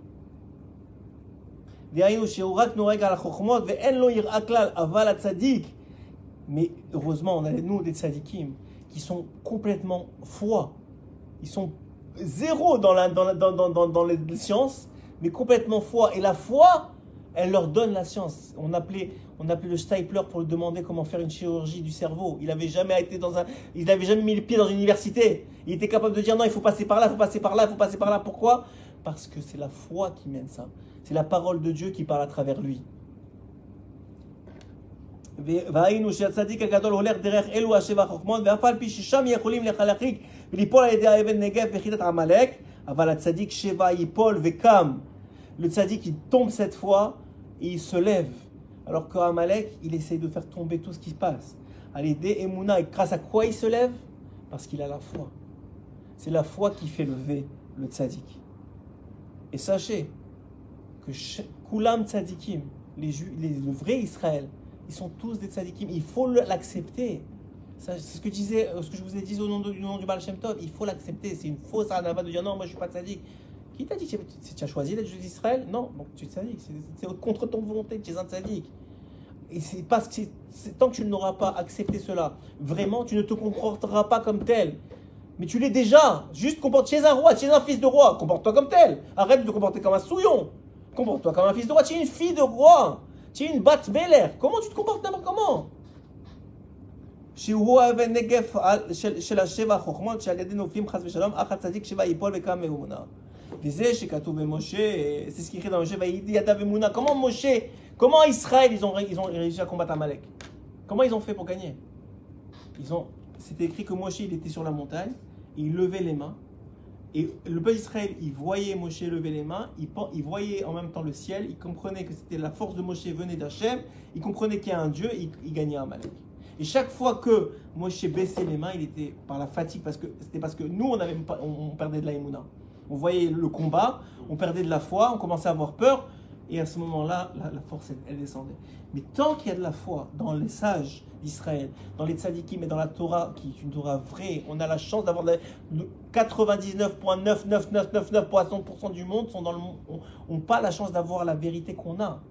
Mais heureusement, on a nous des tzadikim qui sont complètement foi. Ils sont zéro dans, la, dans, la, dans, dans, dans, les sciences, mais complètement foi. Et la foi, elle leur donne la science. On appelait, on appelait le Stapler pour lui demander comment faire une chirurgie du cerveau. Il n'avait jamais été dans un, il n'avait jamais mis le pied dans une université. Il était capable de dire non, il faut passer par là, il faut passer par là, il faut passer par là. Pourquoi Parce que c'est la foi qui mène ça. C'est la parole de Dieu qui parle à travers lui. והיינו שהצדיק הגדול הולך דרך אלו השבע חוכמות ואף על פי ששם יכולים להחליק וליפול על ידי האבן נגף בחידת עמלק אבל הצדיק שבע ייפול וקם le tzaddik il tombe cette fois et il se lève alors qu'Amalek il essaye de faire tomber tout ce qui se passe à l'aider Emouna et grâce à quoi il se lève? Parce qu'il a la foi c'est la foi qui fait lever le tzaddik et sachez que Kulam tzadikim les, les, le vrai Israël ils sont tous des tzadikim. Il faut l'accepter. C'est ce que, disais, euh, que je vous ai dit au nom, de- du nom du Baal Tov. Il faut l'accepter. C'est une fausse anava de dire non, moi je suis pas tzadik. Qui t'a dit que tu- as choisi d'être juif d'Israël? Non, donc tu es tzadik. C'est- C'est contre ton volonté que tu es un tzadik. Et c'est parce que c'est, tant que tu n'auras pas accepté cela, vraiment, tu ne te comporteras pas comme tel. Mais tu l'es déjà. Juste comporte chez un roi, chez un fils de roi. Comporte-toi comme tel. Arrête de te comporter comme un souillon. Comporte-toi comme un fils de roi. Tu es une fille de roi. Tu es une batte belair. Comment tu te comportes n'importe comment? Chez ben c'est ce qui écrit dans le jeu. Il y a Moshe. Comment Moshe, comment Israël, ils ont, ils ont réussi à combattre Amalek? Comment ils ont fait pour gagner? Ils ont, C'était écrit que Moshe, il était sur la montagne, il levait les mains. Et le peuple d'Israël, il voyait Moshe lever les mains, il, il, voyait en même temps le ciel, il comprenait que c'était la force de Moshe venait d'Hachem, il comprenait qu'il y a un Dieu, il, gagnait Amalek. Et chaque fois que Moshe baissait les mains, il était par la fatigue, parce que c'était parce que nous, on, avait, on, on perdait de la émouna. On voyait le combat, on perdait de la foi, on commençait à avoir peur, et à ce moment-là, la, force, elle, descendait. Mais tant qu'il y a de la foi dans les sages d'Israël, dans les tzadikim et dans la Torah, qui est une Torah vraie, on a la chance d'avoir la- le 99,99999% du monde sont dans le monde, ont, ont pas la chance d'avoir la vérité qu'on a.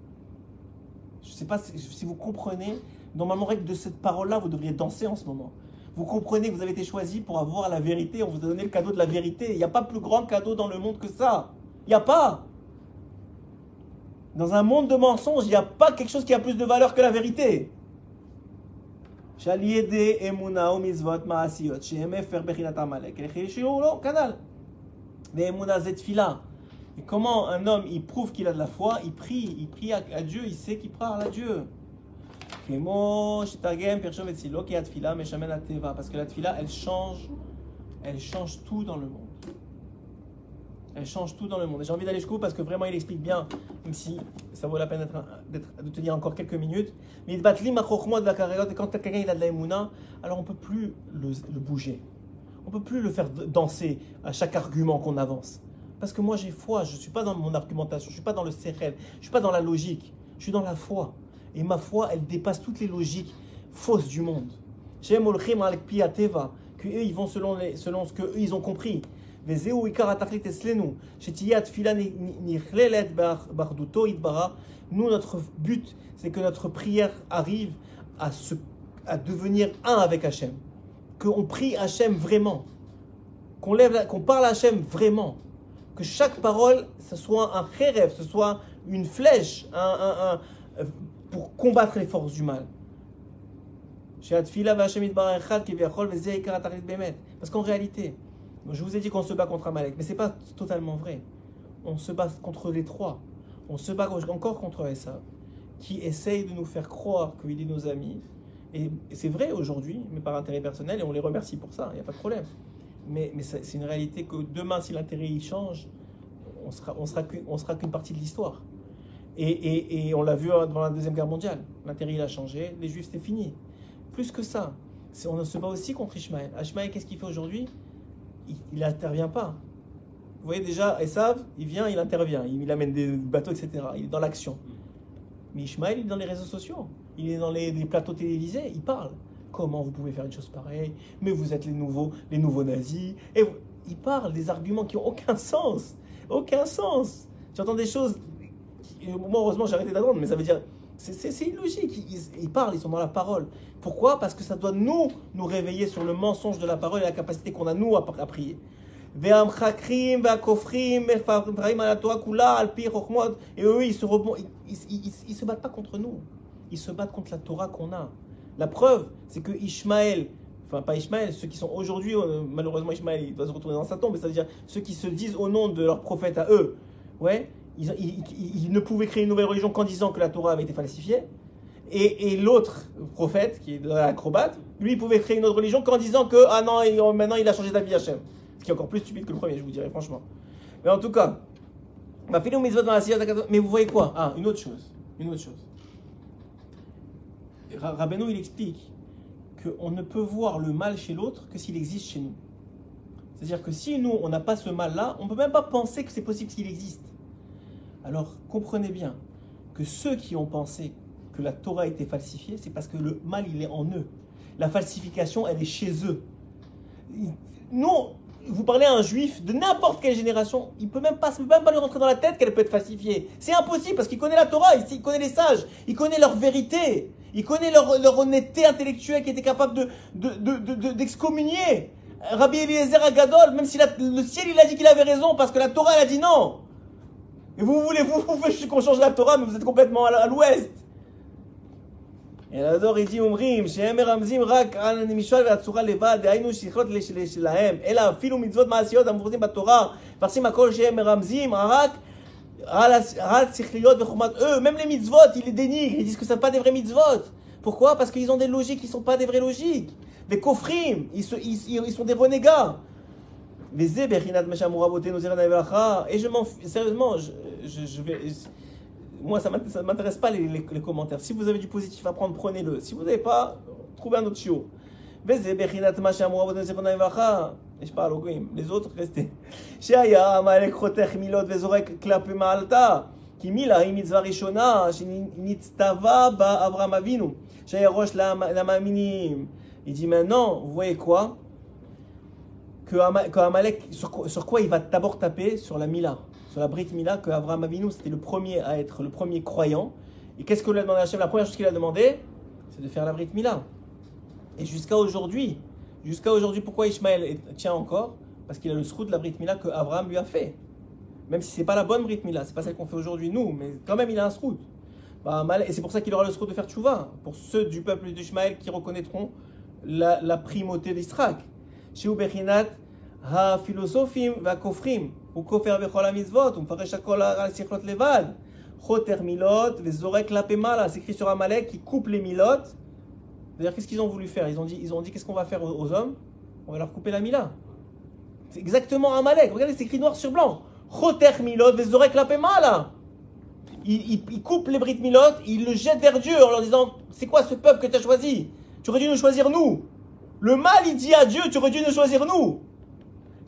Je ne sais pas si, si vous comprenez, normalement, règle de cette parole-là, vous devriez danser en ce moment. Vous comprenez que vous avez été choisi pour avoir la vérité. On vous a donné le cadeau de la vérité. Il n'y a pas plus grand cadeau dans le monde que ça. Il n'y a pas. Dans un monde de mensonges, il n'y a pas quelque chose qui a plus de valeur que la vérité. Et comment un homme, il prouve qu'il a de la foi, il prie, il prie à, Dieu, il sait qu'il parle à Dieu parce que la tfila, elle change, elle change tout dans le monde. Elle change tout dans le monde. Et j'ai envie d'aller jusqu'au parce que vraiment il explique bien, même si ça vaut la peine de tenir encore quelques minutes. Mais il de et quand quelqu'un il a de la émouna, alors on peut plus le, bouger. On peut plus le faire danser à chaque argument qu'on avance. Parce que moi j'ai foi, je ne suis pas dans mon argumentation, je ne suis pas dans le sérel, je ne suis pas dans la logique, je suis dans la foi. Et ma foi, elle dépasse toutes les logiques fausses du monde. Shem Olchim qu'eux, ils vont selon, selon ce qu'eux, ils ont compris. Nous, notre but, c'est que notre prière arrive à, se, à devenir un avec Hachem. Qu'on prie Hachem vraiment. Qu'on qu'on parle à Hachem vraiment. Que chaque parole, ce soit un rêve, ce soit une flèche, un pour combattre les forces du mal. Parce qu'en réalité, je vous ai dit qu'on se bat contre Amalek, mais ce n'est pas totalement vrai. On se bat contre les trois. On se bat encore contre Essa, qui essaye de nous faire croire qu'il est nos amis. Et c'est vrai aujourd'hui, mais par intérêt personnel, et on les remercie pour ça, il n'y a pas de problème. Mais, c'est une réalité que demain, si l'intérêt y change, on sera, on sera qu'une partie de l'histoire. Et, on l'a vu dans la Deuxième Guerre mondiale. L'intérêt il a changé, les Juifs c'était fini. Plus que ça, on se bat aussi contre Ishmaël. Ishmaël, qu'est-ce qu'il fait aujourd'hui? Il n'intervient pas. Vous voyez déjà, Esav, il vient, il intervient, il, amène des bateaux, etc. Il est dans l'action. Mais Ishmaël, il est dans les réseaux sociaux, il est dans les, plateaux télévisés, il parle. Comment vous pouvez faire une chose pareille? Mais vous êtes les nouveaux, les nouveaux nazis. Et il parle des arguments qui n'ont aucun sens. Aucun sens. J'entends des choses. Euh, moi, heureusement, j'ai arrêté d'attendre, mais ça veut dire. C'est illogique. Ils, ils, parlent, ils sont dans la parole. Pourquoi? Parce que ça doit nous nous réveiller sur le mensonge de la parole et la capacité qu'on a nous à, prier. Et eux, ils se, rebond, ils, ils, se battent pas contre nous. Ils se battent contre la Torah qu'on a. La preuve, c'est que Ishmaël, enfin pas Ishmaël, ceux qui sont aujourd'hui, euh, malheureusement Ishmaël, il va se retourner dans sa tombe, c'est-à-dire ceux qui se disent au nom de leur prophète à eux, ouais, ils, ils- ils- ne pouvaient créer une nouvelle religion qu'en disant que la Torah avait été falsifiée. Et, et l'autre prophète, qui est l'acrobate, lui, pouvait créer une autre religion qu'en disant que, ah non, il- maintenant il a changé d'avis Hachem. Ce qui est encore plus stupide que le premier, je vous dirais franchement. Mais en tout cas, mais vous voyez quoi? Ah, une autre chose. Une autre chose. Ra- Rabbeinu, il explique qu'on ne peut voir le mal chez l'autre que s'il existe chez nous. C'est-à-dire que si nous, on n'a pas ce mal-là, on ne peut même pas penser que c'est possible qu'il existe. Alors, comprenez bien que ceux qui ont pensé que la Torah était falsifiée, c'est parce que le mal, il est en eux. La falsification, elle est chez eux. Non, vous parlez à un juif de n'importe quelle génération, il peut même pas, peut même pas lui rentrer dans la tête qu'elle peut être falsifiée. C'est impossible parce qu'il connaît la Torah, il, connaît les sages, il connaît leur vérité, il connaît leur, honnêteté intellectuelle qui était capable de, de- d'excommunier. Rabbi Eliezer Agadol, même si le ciel il a dit qu'il avait raison parce que la Torah elle a dit non. Et vous voulez, vous, vous faites qu'on change la Torah, mais vous êtes complètement à l'ouest. Et alors il dit, אומרים שהם מרמזים רק על המשול והצורה לבד, דהיינו שכלות שלהם, אלא אפילו מצוות מעשיות המפורטים בתורה, מפרסים הכל שהם מרמזים רק על השכליות וחוכמת eux, même les mitzvot, ils les dénigrent, ils disent que ce ne sont pas des vrais mitzvot. Pourquoi Parce qu'ils ont des logiques qui ne sont pas des vraies logiques. Des kofrim, ils, ils, ils sont des renégats. Et je m'en sérieusement, je, je, je vais moi, ça ne m'intéresse pas les, les, les, commentaires. Si vous avez du positif à prendre, prenez-le. Si vous n'avez pas, trouvez un autre chiot. Les autres, restez. שהיה עמלק חותך מילות וזורק כלפי מעלתה, כי מילה היא מצווה ראשונה שנצטווה בה אברהם אבינו, שהיה ראש למאמינים. Il dit maintenant, vous voyez quoi Que Amalek, sur, sur quoi il va d'abord taper Sur la Mila sur la Brit Mila que Avraham Avinu c'était le premier à être le premier croyant. Et qu'est-ce que lui a demandé Hachem? La première chose qu'il a demandé, c'est de faire la Brit Mila. Et jusqu'à aujourd'hui, jusqu'à aujourd'hui, pourquoi Ishmaël tient encore? Parce qu'il a le srout de la Brit Mila que Abraham lui a fait. Même si c'est pas la bonne Brit Mila, c'est pas celle qu'on fait aujourd'hui nous, mais quand même il a un srout. Bah, et c'est pour ça qu'il aura le srout de faire tchouva, pour ceux du peuple d'Ishmaël qui reconnaîtront la, primauté d'Israël. Chez Ubechinat, ha philosophim va kofrim. הוא כופר בכל המצוות, הוא מפרש הכל על שכלות לבד. חותר מילות וזורק כלפי מעלה. C'est écrit sur Amalek qui coupe les milotes. C'est-à-dire, qu'est-ce qu'ils ont voulu faire Ils ont dit, ils ont dit qu'est-ce qu'on va faire aux, aux, hommes On va leur couper la mila. C'est exactement Amalek. Regardez, c'est écrit noir sur blanc. Choter milot vezorek la pemala. Il, il, il coupe les brites milot, il le jette vers Dieu en leur disant C'est quoi ce peuple que tu as choisi Tu aurais dû nous choisir nous. Le mal, il dit à Dieu Tu aurais dû nous choisir nous.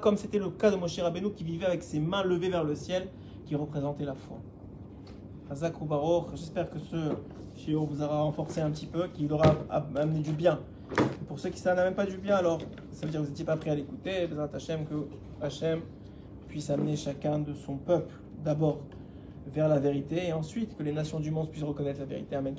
comme c'était le cas de Moshe Rabbeinu qui vivait avec ses mains levées vers le ciel, qui représentait la foi. J'espère que ce chiot vous aura renforcé un petit peu, qu'il aura amené du bien. pour ceux qui ça n'a même pas du bien, alors ça veut dire que vous n'étiez pas prêt à l'écouter. Hachem, que Hachem puisse amener chacun de son peuple d'abord vers la vérité et ensuite que les nations du monde puissent reconnaître la vérité. Amen.